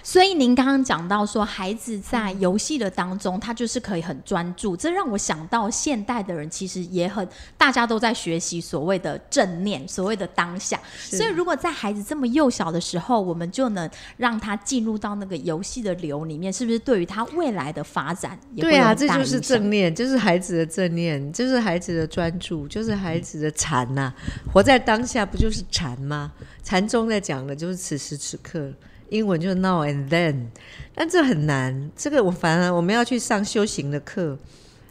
所以您刚刚讲到说，孩子在游戏的当中，他就是可以很专注。这让我想到，现代的人其实也很，大家都在学习所谓的正念，所谓的当下。所以，如果在孩子这么幼小的时候，我们就能让他进入到那个游戏的流里面，是不是对于他未来的发展也对啊？这就是正念，就是孩子的正念，就是孩子的专注，就是孩子的禅呐。活在当下，不就是禅吗？禅宗在讲的就是此时此刻。英文就是 now and then，但这很难。这个我反而我们要去上修行的课，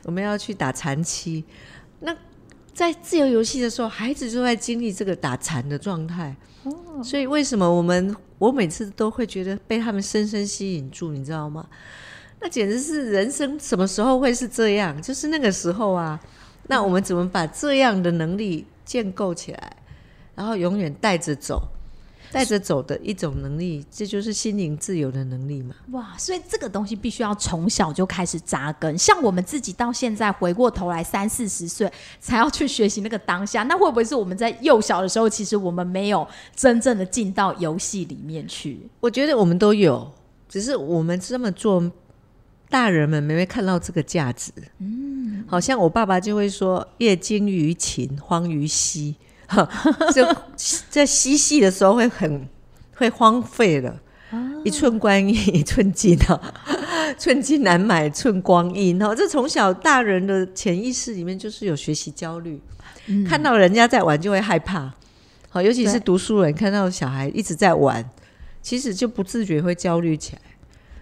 我们要去打禅期。那在自由游戏的时候，孩子就在经历这个打禅的状态。哦，所以为什么我们我每次都会觉得被他们深深吸引住，你知道吗？那简直是人生什么时候会是这样？就是那个时候啊。那我们怎么把这样的能力建构起来，然后永远带着走？带着走的一种能力，这就是心灵自由的能力嘛？哇！所以这个东西必须要从小就开始扎根。像我们自己到现在回过头来三四十岁才要去学习那个当下，那会不会是我们在幼小的时候，其实我们没有真正的进到游戏里面去？我觉得我们都有，只是我们这么做，大人们没没看到这个价值。嗯，好像我爸爸就会说：“业精于勤，荒于嬉。” 就在嬉戏的时候会很会荒废了，一寸光阴 一寸金啊，寸金难买寸光阴哦。这从小大人的潜意识里面就是有学习焦虑，看到人家在玩就会害怕。好，尤其是读书人看到小孩一直在玩，其实就不自觉会焦虑起来。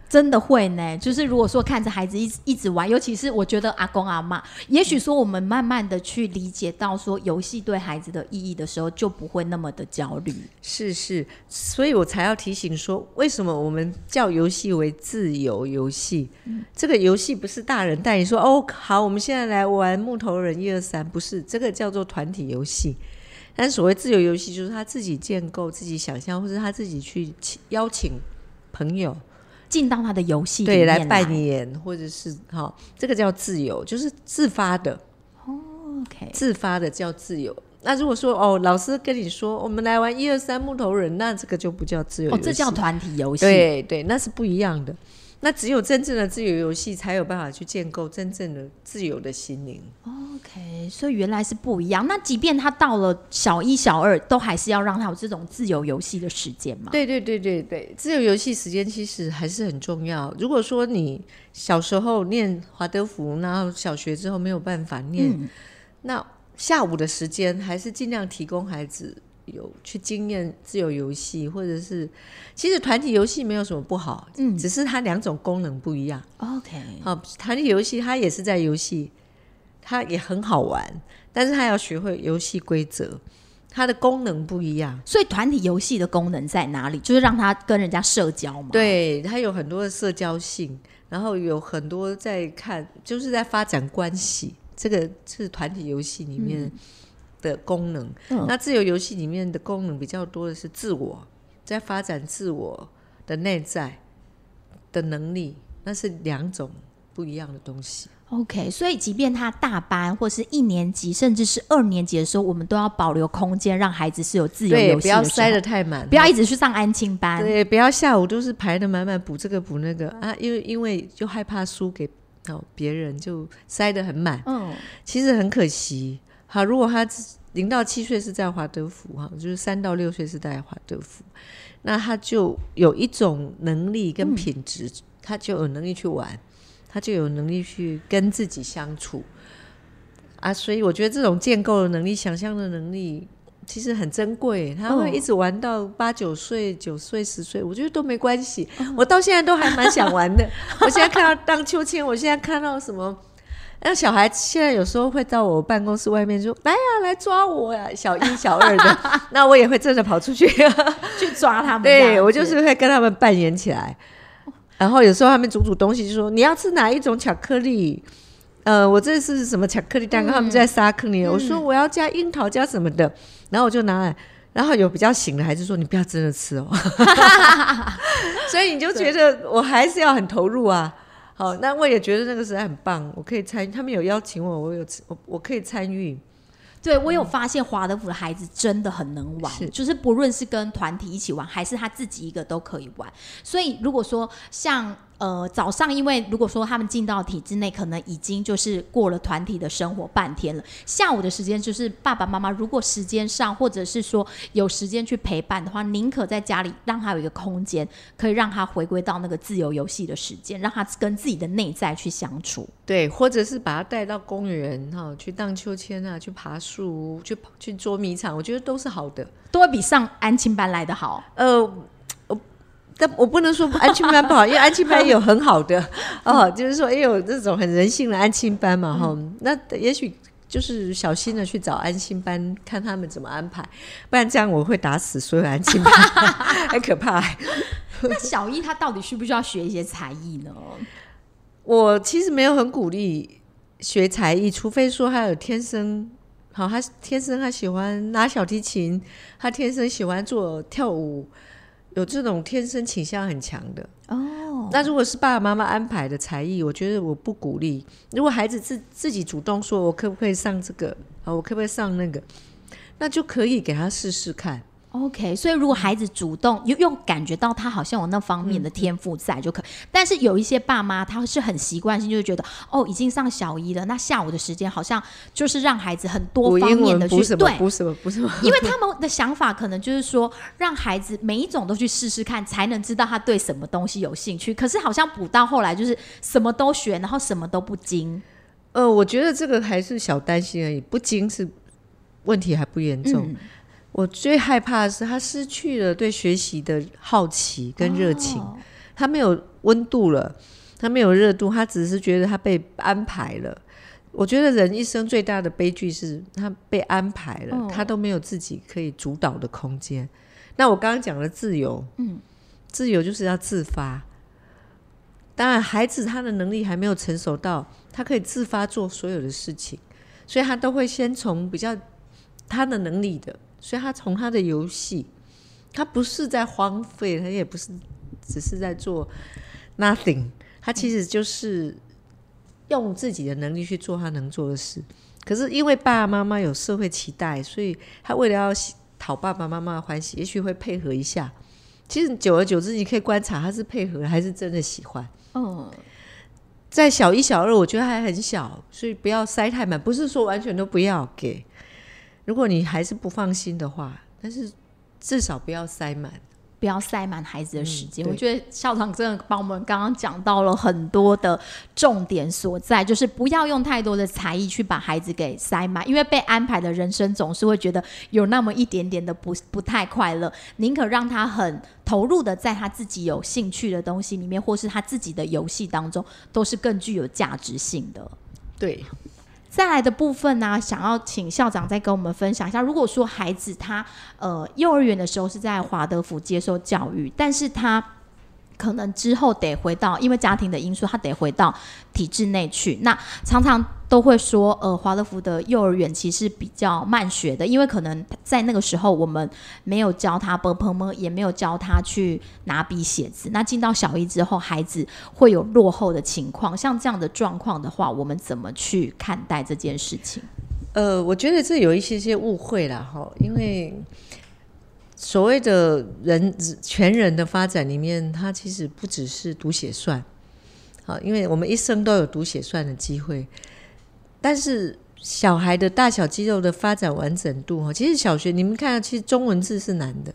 真的会呢，就是如果说看着孩子一一直玩，尤其是我觉得阿公阿妈，也许说我们慢慢的去理解到说游戏对孩子的意义的时候，就不会那么的焦虑。是是，所以我才要提醒说，为什么我们叫游戏为自由游戏？这个游戏不是大人带你说哦，好，我们现在来玩木头人一二三，不是这个叫做团体游戏。但所谓自由游戏，就是他自己建构、自己想象，或者他自己去邀请朋友。进到他的游戏里对来扮演，或者是哈，这个叫自由，就是自发的。OK，自发的叫自由。那如果说哦，老师跟你说，我们来玩一二三木头人，那这个就不叫自由，哦，这叫团体游戏。对对，那是不一样的。那只有真正的自由游戏，才有办法去建构真正的自由的心灵。OK，所以原来是不一样。那即便他到了小一、小二，都还是要让他有这种自由游戏的时间嘛？对对对对对，自由游戏时间其实还是很重要。如果说你小时候念华德福，然后小学之后没有办法念，嗯那下午的时间还是尽量提供孩子有去经验自由游戏，或者是其实团体游戏没有什么不好，嗯只是它两种功能不一样。OK，好，团体游戏它也是在游戏，它也很好玩，但是它要学会游戏规则，它的功能不一样。所以团体游戏的功能在哪里？就是让他跟人家社交嘛。，对，它有很多的社交性，然后有很多在看，就是在发展关系。这个是团体游戏里面的功能。嗯那自由游戏里面的功能比较多的是自我，在发展自我的内在的能力，那是两种不一样的东西。OK，所以即便他大班或是一年级，甚至是二年级的时候，我们都要保留空间，让孩子是有自由，游戏不要塞候得太满，不要一直去上安亲班。对，不要下午都是排的满满，补这个补那个啊，因为因为就害怕输给哦别人，就塞得很满。嗯，其实很可惜。好，如果他零到七岁是在华德福哈，就是三到六岁是在华德福，那他就有一种能力跟品质，他就有能力去玩，他就有能力去跟自己相处啊。所以我觉得这种建构的能力、想象的能力。其实很珍贵，他会嗯一直玩到八九岁、九岁、十岁，我觉得都没关系。我到现在都还蛮想玩的。我现在看到荡秋千，我现在看到什么那小孩现在有时候会到我办公室外面说：“来呀、来抓我呀！”小一、小二的，那我也会真的跑出去。去抓他们。对我就是会跟他们扮演起来。然后有时候他们煮煮东西，就说：“你要吃哪一种巧克力？”呃，我这是什么巧克力蛋糕？他们在沙坑里，我说我要加樱桃加什么的，然后我就拿来。然后有比较醒的孩子说：“你不要真的吃哦。”所以你就觉得我还是要很投入啊。好，那我也觉得那个时代很棒，我可以参与。他们有邀请我，我有我我可以参与。对我有发现华德福的孩子真的很能玩，是就是不论是跟团体一起玩，还是他自己一个都可以玩。所以如果说像呃早上，因为如果说他们进到体制内，可能已经就是过了团体的生活半天了。下午的时间就是爸爸妈妈如果时间上或者是说有时间去陪伴的话，宁可在家里让他有一个空间，可以让他回归到那个自由游戏的时间，让他跟自己的内在去相处。对，或者是把他带到公园哈，去荡秋千啊，去爬树，去去捉迷藏，我觉得都是好的。都会比上安亲班来的好。呃，我但我不能说安亲班不好，因为安亲班也有很好的 哦，就是说也有这种很人性的安亲班嘛哈、那也许就是小心的去找安心班，看他们怎么安排，不然这样我会打死所有安亲班，很可怕。那小一他到底需不需要学一些才艺呢？我其实没有很鼓励学才艺，除非说他有天生好，他天生他喜欢拉小提琴，他天生喜欢做跳舞，有这种天生倾向很强的。哦，那如果是爸爸妈妈安排的才艺，我觉得我不鼓励。如果孩子自自己主动说，我可不可以上这个啊？我可不可以上那个？那就可以给他试试看。OK，所以如果孩子主动又又感觉到他好像有那方面的天赋在就可以，但是有一些爸妈他是很习惯性，就会觉得哦，已经上小一了，那下午的时间好像就是让孩子很多方面的去对，补什么补什么。因为他们的想法可能就是说，让孩子每一种都去试试看，才能知道他对什么东西有兴趣。可是好像补到后来就是什么都学，然后什么都不精。呃，我觉得这个还是小担心而已，不精是问题还不严重。嗯我最害怕的是他失去了对学习的好奇跟热情，哦他没有温度了，他没有热度，他只是觉得他被安排了。我觉得人一生最大的悲剧是他被安排了，哦他都没有自己可以主导的空间。那我刚刚讲了自由，嗯，自由就是要自发。当然，孩子他的能力还没有成熟到他可以自发做所有的事情，所以他都会先从比较他的能力的，所以他从他的游戏，他不是在荒废，他也不是只是在做 nothing，他其实就是用自己的能力去做他能做的事。可是因为爸爸妈妈有社会期待，所以他为了要讨爸爸妈妈的欢喜，也许会配合一下。其实久而久之，你可以观察他是配合还是真的喜欢。嗯，在小一、小二，我觉得还很小，所以不要塞太满。不是说完全都不要给，如果你还是不放心的话，但是至少不要塞满。不要塞满孩子的时间。嗯我觉得校长真的帮我们刚刚讲到了很多的重点所在，就是不要用太多的才艺去把孩子给塞满，因为被安排的人生总是会觉得有那么一点点的不不太快乐，宁可让他很投入的在他自己有兴趣的东西里面，或是他自己的游戏当中，都是更具有价值性的。对，再来的部分呢、想要请校长再跟我们分享一下。如果说孩子他呃幼儿园的时候是在华德福接受教育，但是他可能之后得回到，因为家庭的因素，他得回到体制内去。那常常都会说，呃，华德福的幼儿园其实比较慢学的，因为可能在那个时候我们没有教他 b p m，也没有教他去拿笔写字。那进到小一之后，孩子会有落后的情况。像这样的状况的话，我们怎么去看待这件事情？呃，我觉得这有一些些误会啦，哈，因为所谓的人全人的发展里面，他其实不只是读写算，好，因为我们一生都有读写算的机会，但是小孩的大小肌肉的发展完整度，哈，其实小学你们看，其实中文字是难的，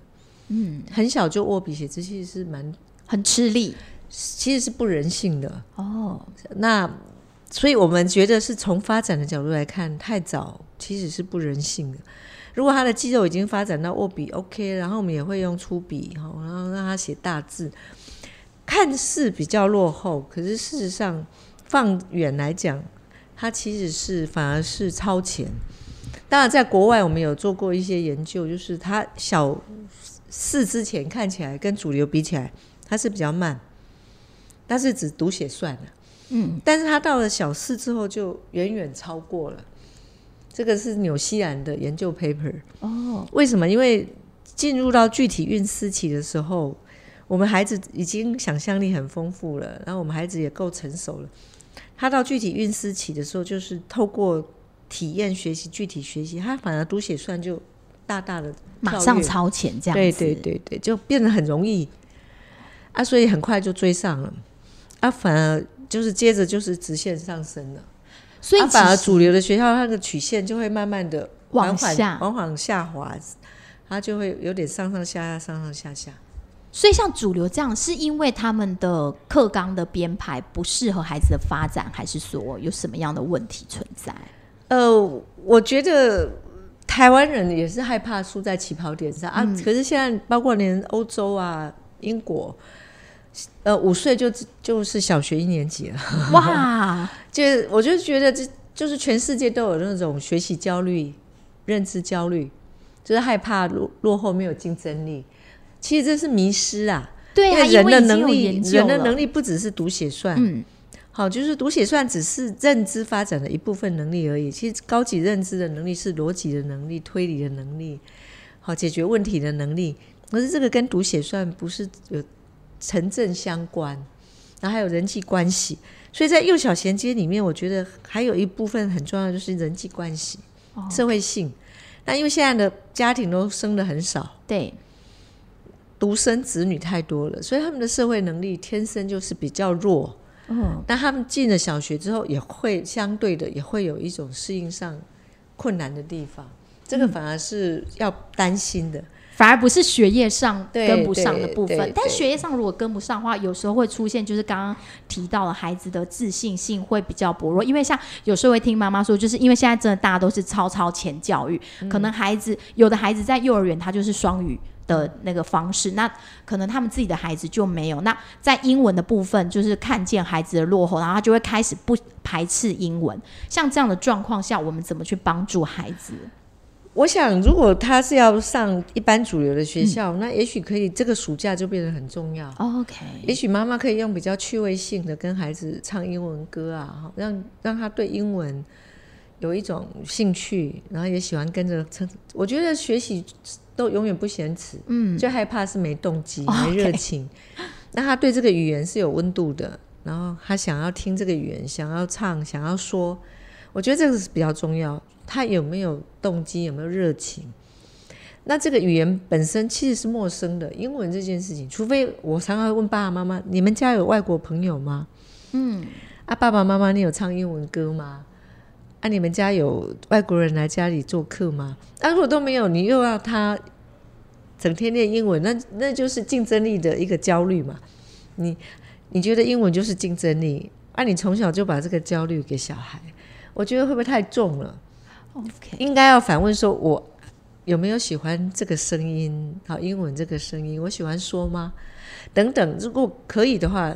嗯，很小就握笔写字，其实是蛮，很吃力。其实是不人性的，哦，那所以我们觉得是从发展的角度来看，太早其实是不人性的。如果他的肌肉已经发展到握笔 OK，然后我们也会用粗笔哈，然后让他写大字，看似比较落后，可是事实上放远来讲，它其实是反而是超前。当然，在国外我们有做过一些研究，就是它小四之前看起来跟主流比起来，它是比较慢，但是只读写算了。嗯，但是它到了小四之后就远远超过了。这个是纽西兰的研究 paper。哦，为什么？因为进入到具体运思期的时候，我们孩子已经想象力很丰富了，然后我们孩子也够成熟了。他到具体运思起的时候，就是透过体验学习、具体学习，他反而读写算就大大的马上超前这样对子，对对对，就变得很容易啊，所以很快就追上了啊，反而就是接着就是直线上升了。所以啊、反而主流的学校，它的曲线就会慢慢的往缓下缓缓下滑，它就会有点上上下下、上上下下。所以像主流这样，是因为他们的课纲的编排不适合孩子的发展，还是说有什么样的问题存在？呃，我觉得台湾人也是害怕输在起跑点上啊。可是现在包括连欧洲啊、英国，呃，五岁就就是小学一年级了。哇，就我就觉得这就是全世界都有那种学习焦虑、认知焦虑，就是害怕落落后没有竞争力。其实这是迷失啊，对啊，因为人的能力，人的能力不只是读写算，嗯，好，就是读写算只是认知发展的一部分能力而已。其实高级认知的能力是逻辑的能力、推理的能力，好解决问题的能力。可是这个跟读写算不是有成正相关，然后还有人际关系。所以在幼小衔接里面，我觉得还有一部分很重要，就是人际关系、哦社会性。那因为现在的家庭都生的很少，对，独生子女太多了，所以他们的社会能力天生就是比较弱。嗯，但他们进了小学之后，也会相对的也会有一种适应上困难的地方，这个反而是要担心的。反而不是学业上对跟不上的部。分但学业上如果跟不上的话，有时候会出现就是刚刚提到了孩子的自信性会比较薄弱，因为像有时候会听妈妈说，就是因为现在真的大家都是超超前教育，可能孩子有的孩子在幼儿园他就是双语。的那个方式，那可能他们自己的孩子就没有。那在英文的部分，就是看见孩子的落后，然后他就会开始不排斥英文。像这样的状况下，我们怎么去帮助孩子？我想，如果他是要上一般主流的学校，那也许可以这个暑假就变得很重要。OK，也许妈妈可以用比较趣味性的跟孩子唱英文歌啊，让让他对英文有一种兴趣，然后也喜欢跟着唱。我觉得学习都永远不嫌迟，嗯，最害怕是没动机、没热情。那他对这个语言是有温度的，然后他想要听这个语言，想要唱，想要说，我觉得这个是比较重要。他有没有动机，有没有热情？那这个语言本身其实是陌生的，英文这件事情，除非我常常会问爸爸妈妈：你们家有外国朋友吗？嗯，啊，爸爸妈妈，你有唱英文歌吗？啊，你们家有外国人来家里做客吗？啊，如果都没有，你又要他整天练英文，那那就是竞争力的一个焦虑嘛。你你觉得英文就是竞争力？啊，你从小就把这个焦虑给小孩，我觉得会不会太重了？OK，应该要反问说，我有没有喜欢这个声音？好，英文这个声音，我喜欢说吗？等等，如果可以的话，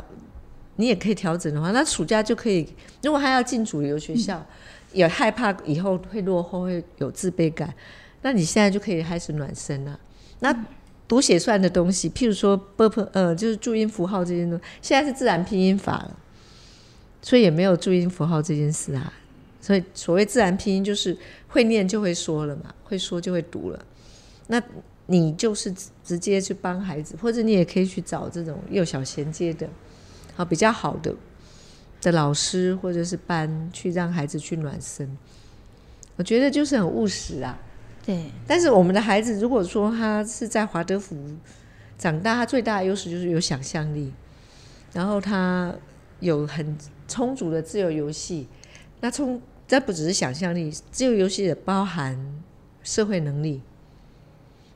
你也可以调整的话，那暑假就可以。如果他要进主流学校。也害怕以后会落后，会有自卑感。那你现在就可以开始暖身了。那读写算的东西，譬如说呃，就是注音符号这些东西，现在是自然拼音法了，所以也没有注音符号这件事啊。所以所谓自然拼音，就是会念就会说了嘛，会说就会读了。那你就是直接去帮孩子，或者你也可以去找这种幼小衔接的，好比较好的。的老师或者是班去让孩子去暖身，我觉得就是很务实啊。对，但是我们的孩子如果说他是在华德福长大，他最大的优势就是有想象力，然后他有很充足的自由游戏。那充这不只是想象力，自由游戏也包含社会能力。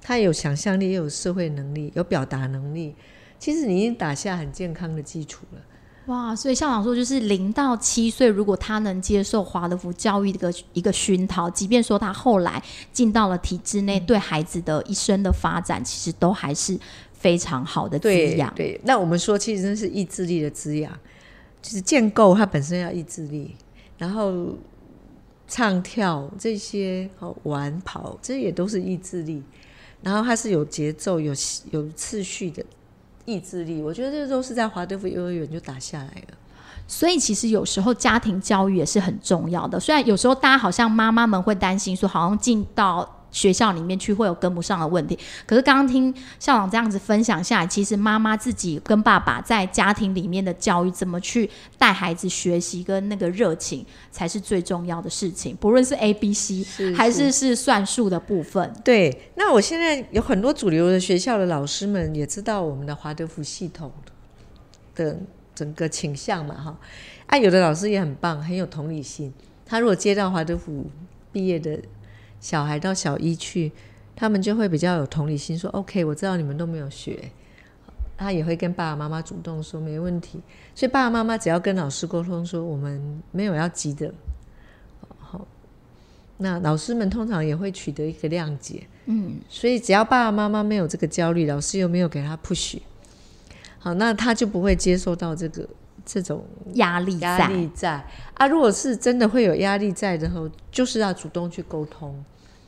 他有想象力，也有社会能力，有表达能力。其实你已经打下很健康的基础了。哇，所以校长说，就是零到七岁，如果他能接受华德福教育的一个一个熏陶，即便说他后来进到了体制内，对孩子的一生的发展，其实都还是非常好的滋养。对，那我们说，其实真是意志力的滋养，就是建构它本身要意志力，然后唱跳这些，好玩跑，这也都是意志力，然后它是有节奏、有有次序的。意志力，我觉得这都是在华德福幼儿园就打下来的。所以其实有时候家庭教育也是很重要的。虽然有时候大家好像妈妈们会担心说，好像进到学校里面去会有跟不上的问题。可是刚刚听校长这样子分享下来，其实妈妈自己跟爸爸在家庭里面的教育，怎么去带孩子学习跟那个热情，才是最重要的事情。不论是 A、B、C，还是是算术的部分。对，那我现在有很多主流的学校的老师们也知道我们的华德福系统的整个倾向嘛，哈。啊，有的老师也很棒，很有同理心。他如果接到华德福毕业的。小孩到小一去，他们就会比较有同理心，说 OK，我知道你们都没有学，他也会跟爸爸妈妈主动说没问题。所以爸爸妈妈只要跟老师沟通说我们没有要急的，好，那老师们通常也会取得一个谅解。嗯，所以只要爸爸妈妈没有这个焦虑，老师又没有给他 push，好，那他就不会接受到这个。这种压力压力在啊，如果是真的会有压力在的时候，就是要主动去沟通。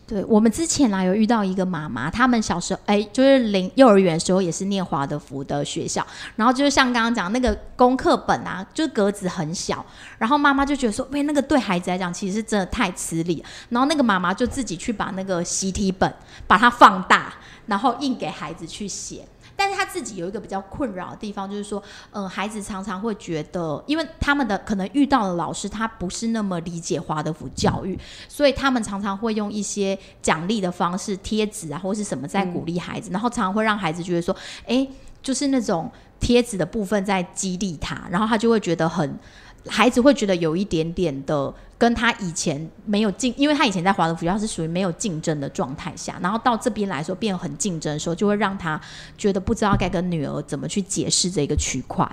对我们之前来有遇到一个妈妈，他们小时候哎，就是零幼儿园的时候也是念华德福的学校，然后就是像刚刚讲那个功课本啊，就格子很小，然后妈妈就觉得说，喂，那个对孩子来讲其实真的太吃力，然后那个妈妈就自己去把那个习题本把它放大，然后印给孩子去写。但是他自己有一个比较困扰的地方，就是说，嗯，孩子常常会觉得，因为他们的可能遇到的老师他不是那么理解华德福教育，所以他们常常会用一些奖励的方式、贴纸啊，或是什么在鼓励孩子，然后常常会让孩子觉得说，哎，就是那种贴纸的部分在激励他，然后他就会觉得很。孩子会觉得有一点点的跟他以前没有竞，因为他以前在华德福学校是属于没有竞争的状态下，然后到这边来说变很竞争的时候，就会让他觉得不知道该跟女儿怎么去解释这个区块。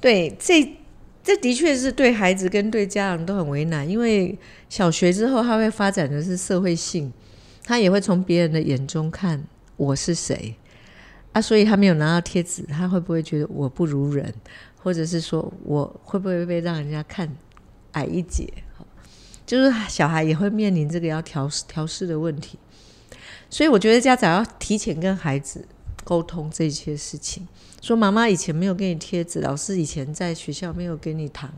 对，这这的确是对孩子跟对家长都很为难，因为小学之后他会发展的是社会性，他也会从别人的眼中看我是谁啊，所以他没有拿到贴纸，他会不会觉得我不如人？或者是说我会不会被让人家看矮一截？就是小孩也会面临这个要调试调试的问题，所以我觉得家长要提前跟孩子沟通这些事情。说妈妈以前没有给你贴纸，老师以前在学校没有给你糖，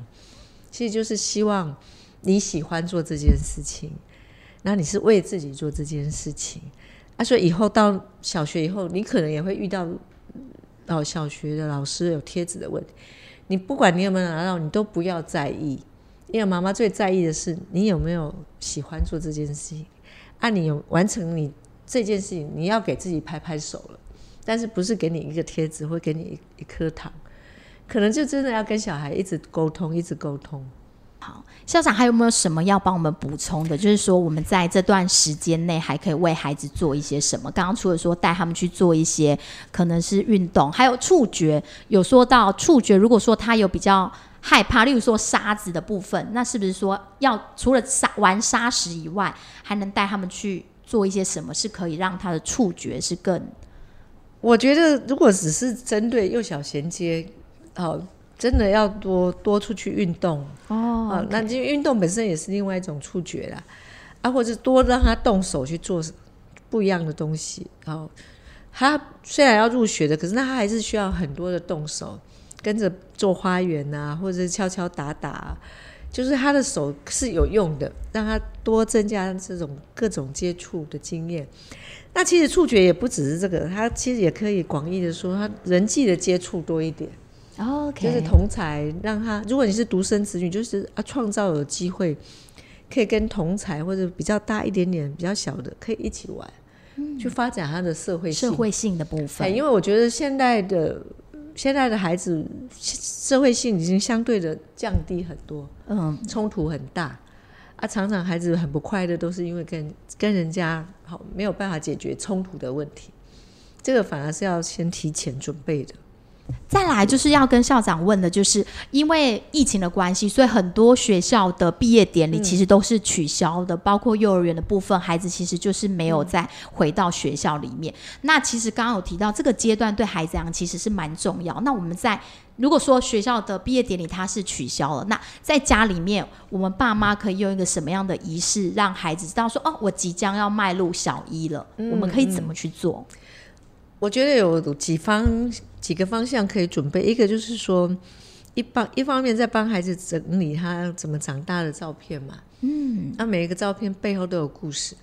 其实就是希望你喜欢做这件事情，那你是为自己做这件事情。啊，所以以后到小学以后，你可能也会遇到。到小学的老师有贴纸的问题，你不管你有没有拿到，你都不要在意，因为妈妈最在意的是你有没有喜欢做这件事情。啊，你有完成你这件事情，你要给自己拍拍手了，但是不是给你一个贴纸，或给你一颗糖，可能就真的要跟小孩一直沟通，一直沟通。好，校长还有没有什么要帮我们补充的？就是说，我们在这段时间内还可以为孩子做一些什么？刚刚除了说带他们去做一些可能是运动，还有触觉，有说到触觉，如果说他有比较害怕，例如说沙子的部分，那是不是说要除了沙玩沙石以外，还能带他们去做一些什么，是可以让他的触觉是更？我觉得，如果只是针对幼小衔接，哦。真的要多多出去运动哦，那这运动本身也是另外一种触觉啦，啊，或者多让他动手去做不一样的东西。哦，他虽然要入学的，可是那他还是需要很多的动手，跟着做花园啊，或者敲敲打打，就是他的手是有用的，让他多增加这种各种接触的经验。那其实触觉也不只是这个，他其实也可以广义的说，他人际的接触多一点。OK，就是同才让他，如果你是独生子女，就是啊，创造有机会可以跟同才或者比较大一点点、比较小的，可以一起玩，嗯。去发展他的社会社会性的部分。因为我觉得现在的现在的孩子社会性已经相对的降低很多，嗯，冲突很大。啊，常常孩子很不快乐，都是因为跟跟人家好没有办法解决冲突的问题，这个反而是要先提前准备的。再来就是要跟校长问的，就是因为疫情的关系，所以很多学校的毕业典礼其实都是取消的，包括幼儿园的部分，孩子其实就是没有再回到学校里面。那其实刚刚有提到这个阶段对孩子讲其实是蛮重要。那我们在如果说学校的毕业典礼它是取消了，那在家里面我们爸妈可以用一个什么样的仪式让孩子知道说哦，我即将要迈入小一了？我们可以怎么去做？我觉得有几方几个方向可以准备，一个就是说，一帮一方面在帮孩子整理他怎么长大的照片嘛，嗯，那每一个照片背后都有故事，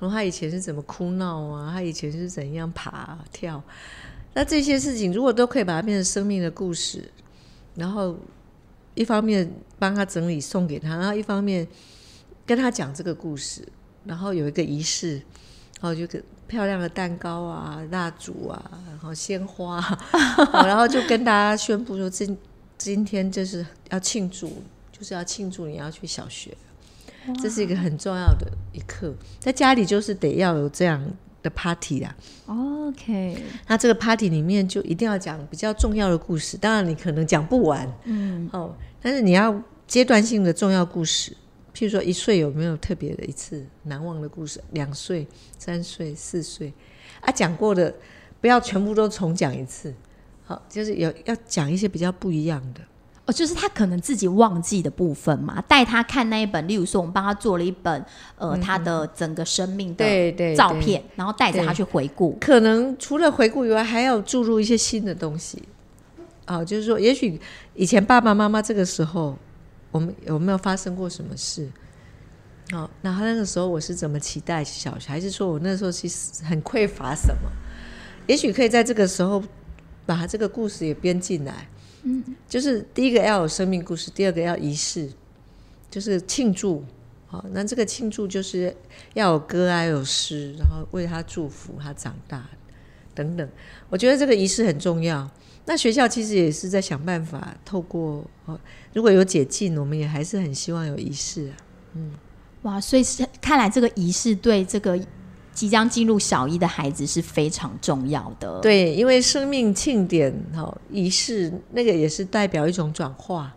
然后他以前是怎么哭闹啊，他以前是怎样爬跳，那这些事情如果都可以把它变成生命的故事，然后一方面帮他整理送给他，然后一方面跟他讲这个故事，然后有一个仪式，然后就跟。漂亮的蛋糕啊，蜡烛啊，然后鲜花，然后就跟大家宣布说，今今天就是要庆祝，就是要庆祝你要去小学，这是一个很重要的一刻。在家里就是得要有这样的 party 啊。OK，那这个 party 里面就一定要讲比较重要的故事，当然你可能讲不完，嗯，哦，但是你要阶段性的重要故事。譬如说，一岁有没有特别的一次难忘的故事？两岁、三岁、四岁，啊，讲过的不要全部都重讲一次，好，就是有要讲一些比较不一样的。哦，就是他可能自己忘记的部分嘛，带他看那一本，例如说我们帮他做了一本，呃，他的整个生命的照片，然后带着他去回顾。可能除了回顾以外，还要注入一些新的东西。啊，就是说，也许以前爸爸妈妈这个时候。我们有没有发生过什么事？哦，那他那个时候我是怎么期待小孩？还是说我那时候其实很匮乏什么？也许可以在这个时候把他这个故事也编进来。嗯，就是第一个要有生命故事，第二个要仪式，就是庆祝。好，那这个庆祝就是要有歌啊，有诗，然后为他祝福他长大等等。我觉得这个仪式很重要。那学校其实也是在想办法，透过哦，如果有解禁，我们也还是很希望有仪式啊。嗯，哇，所以是看来这个仪式对这个即将进入小一的孩子是非常重要的。对，因为生命庆典哦仪式那个也是代表一种转化，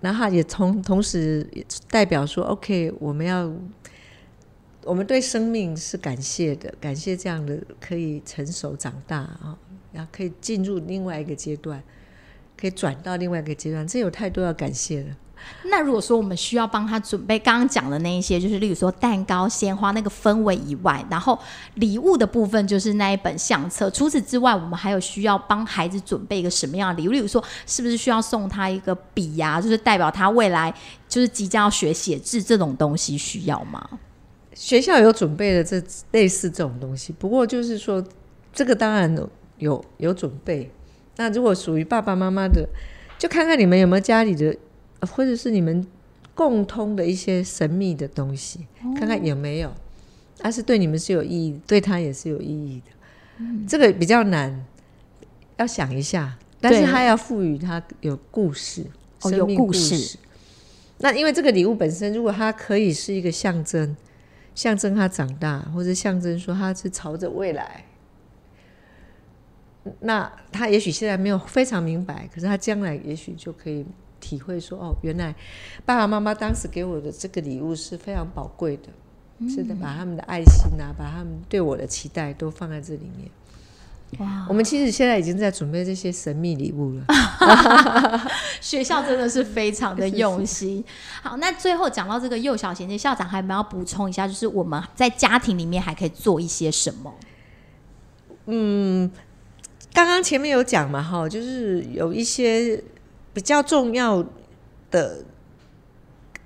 然后也同同时代表说，OK，我们要我们对生命是感谢的，感谢这样的可以成熟长大啊。然后可以进入另外一个阶段，可以转到另外一个阶段，这有太多要感谢了。那如果说我们需要帮他准备刚刚讲的那一些，就是例如说蛋糕、鲜花那个氛围以外，然后礼物的部分就是那一本相册。除此之外，我们还有需要帮孩子准备一个什么样的礼物？例如说，是不是需要送他一个笔呀？就是代表他未来就是即将要学写字这种东西需要吗？学校有准备的这类似这种东西，不过就是说这个当然。有有准备，那如果属于爸爸妈妈的，就看看你们有没有家里的，或者是你们共通的一些神秘的东西，看看有没有。但是对你们是有意义，对他也是有意义的。这个比较难，要想一下。但是他要赋予他有故事，哦，有故事。那因为这个礼物本身，如果它可以是一个象征，象征他长大，或者象征说他是朝着未来，那他也许现在没有非常明白，可是他将来也许就可以体会说，哦，原来爸爸妈妈当时给我的这个礼物是非常宝贵的，是的，把他们的爱心啊，把他们对我的期待都放在这里面。哇！我们其实现在已经在准备这些神秘礼物了。学校真的是非常的用心。好，那最后讲到这个幼小衔接，校长还有没有要补充一下？就是我们在家庭里面还可以做一些什么？嗯，刚刚前面有讲嘛，哈，就是有一些比较重要的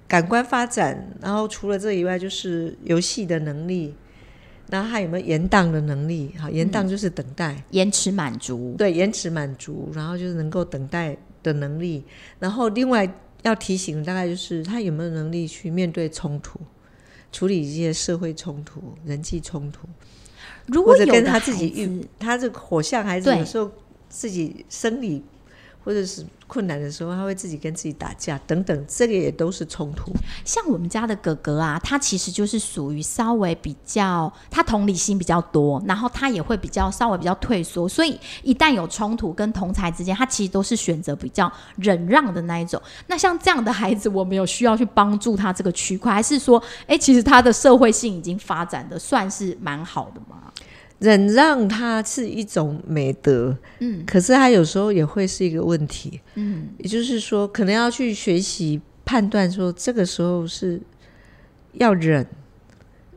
感官发展，然后除了这以外，就是游戏的能力。那还有没有延宕的能力？哈，延宕就是等待，延迟满足。对，延迟满足，然后就是能够等待的能力。然后另外要提醒，大概就是他有没有能力去面对冲突，处理一些社会冲突、人际冲突。如果有跟他自己遇，他这个火象孩子有时候自己生理。或者是困难的时候，他会自己跟自己打架等等，这个也都是冲突。像我们家的哥哥啊，他其实就是属于稍微比较，他同理心比较多，然后他也会比较稍微比较退缩，所以一旦有冲突跟同才之间，他其实都是选择比较忍让的那一种。那像这样的孩子，我们有需要去帮助他这个区块，还是说，哎，其实他的社会性已经发展的算是蛮好的吗？忍让它是一种美德，嗯，可是它有时候也会是一个问题，嗯，也就是说，可能要去学习判断，说这个时候是要忍，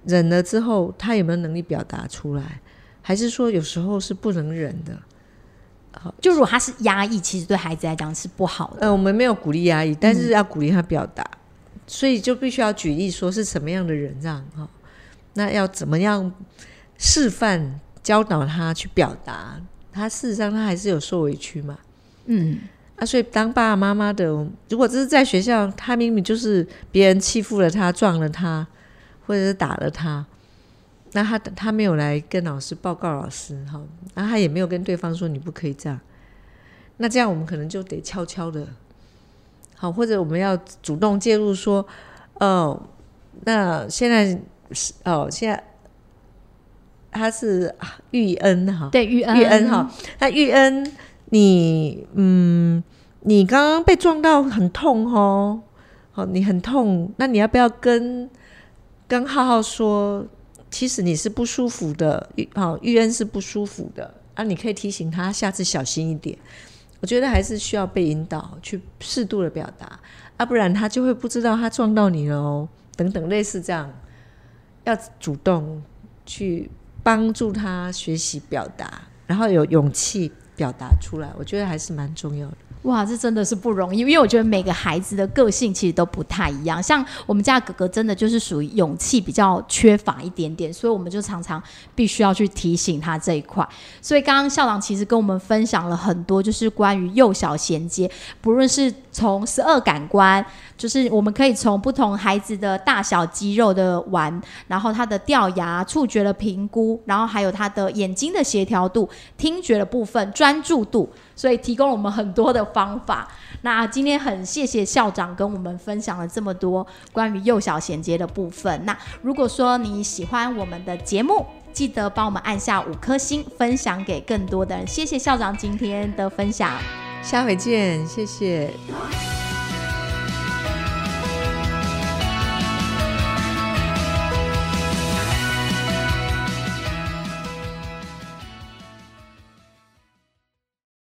忍了之后，他有没有能力表达出来，还是说有时候是不能忍的？好，就如果他是压抑，其实对孩子来讲是不好的。呃，我们没有鼓励压抑，但是要鼓励他表达，所以就必须要举例说是什么样的忍让哈，那要怎么样？示范教导他去表达，他事实上他还是有受委屈嘛，嗯，啊，所以当爸爸妈妈的，如果这是在学校，他明明就是别人欺负了他、撞了他，或者是打了他，那他他没有来跟老师报告老师哈，然后他也没有跟对方说你不可以这样，那这样我们可能就得悄悄的，好，或者我们要主动介入说，哦，那现在是哦，现在。他是玉恩哈，对玉恩。玉恩哈，那玉恩，你嗯，你刚刚被撞到很痛哦，好，你很痛，那你要不要跟跟浩浩说，其实你是不舒服的，玉好玉恩是不舒服的啊，你可以提醒他下次小心一点。我觉得还是需要被引导去适度的表达，啊，不然他就会不知道他撞到你了哦，等等类似这样，要主动去。帮助他学习表达，然后有勇气表达出来，我觉得还是蛮重要的。哇，这真的是不容易，因为我觉得每个孩子的个性其实都不太一样。像我们家哥哥，真的就是属于勇气比较缺乏一点点，所以我们就常常必须要去提醒他这一块。所以刚刚校长其实跟我们分享了很多，就是关于幼小衔接，不论是从十二感官，就是我们可以从不同孩子的大小肌肉的玩，然后他的掉牙、触觉的评估，然后还有他的眼睛的协调度、听觉的部分、专注度。所以提供了我们很多的方法。那今天很谢谢校长跟我们分享了这么多关于幼小衔接的部分。那如果说你喜欢我们的节目，记得帮我们按下五颗星，分享给更多的人。谢谢校长今天的分享，下回见，谢谢。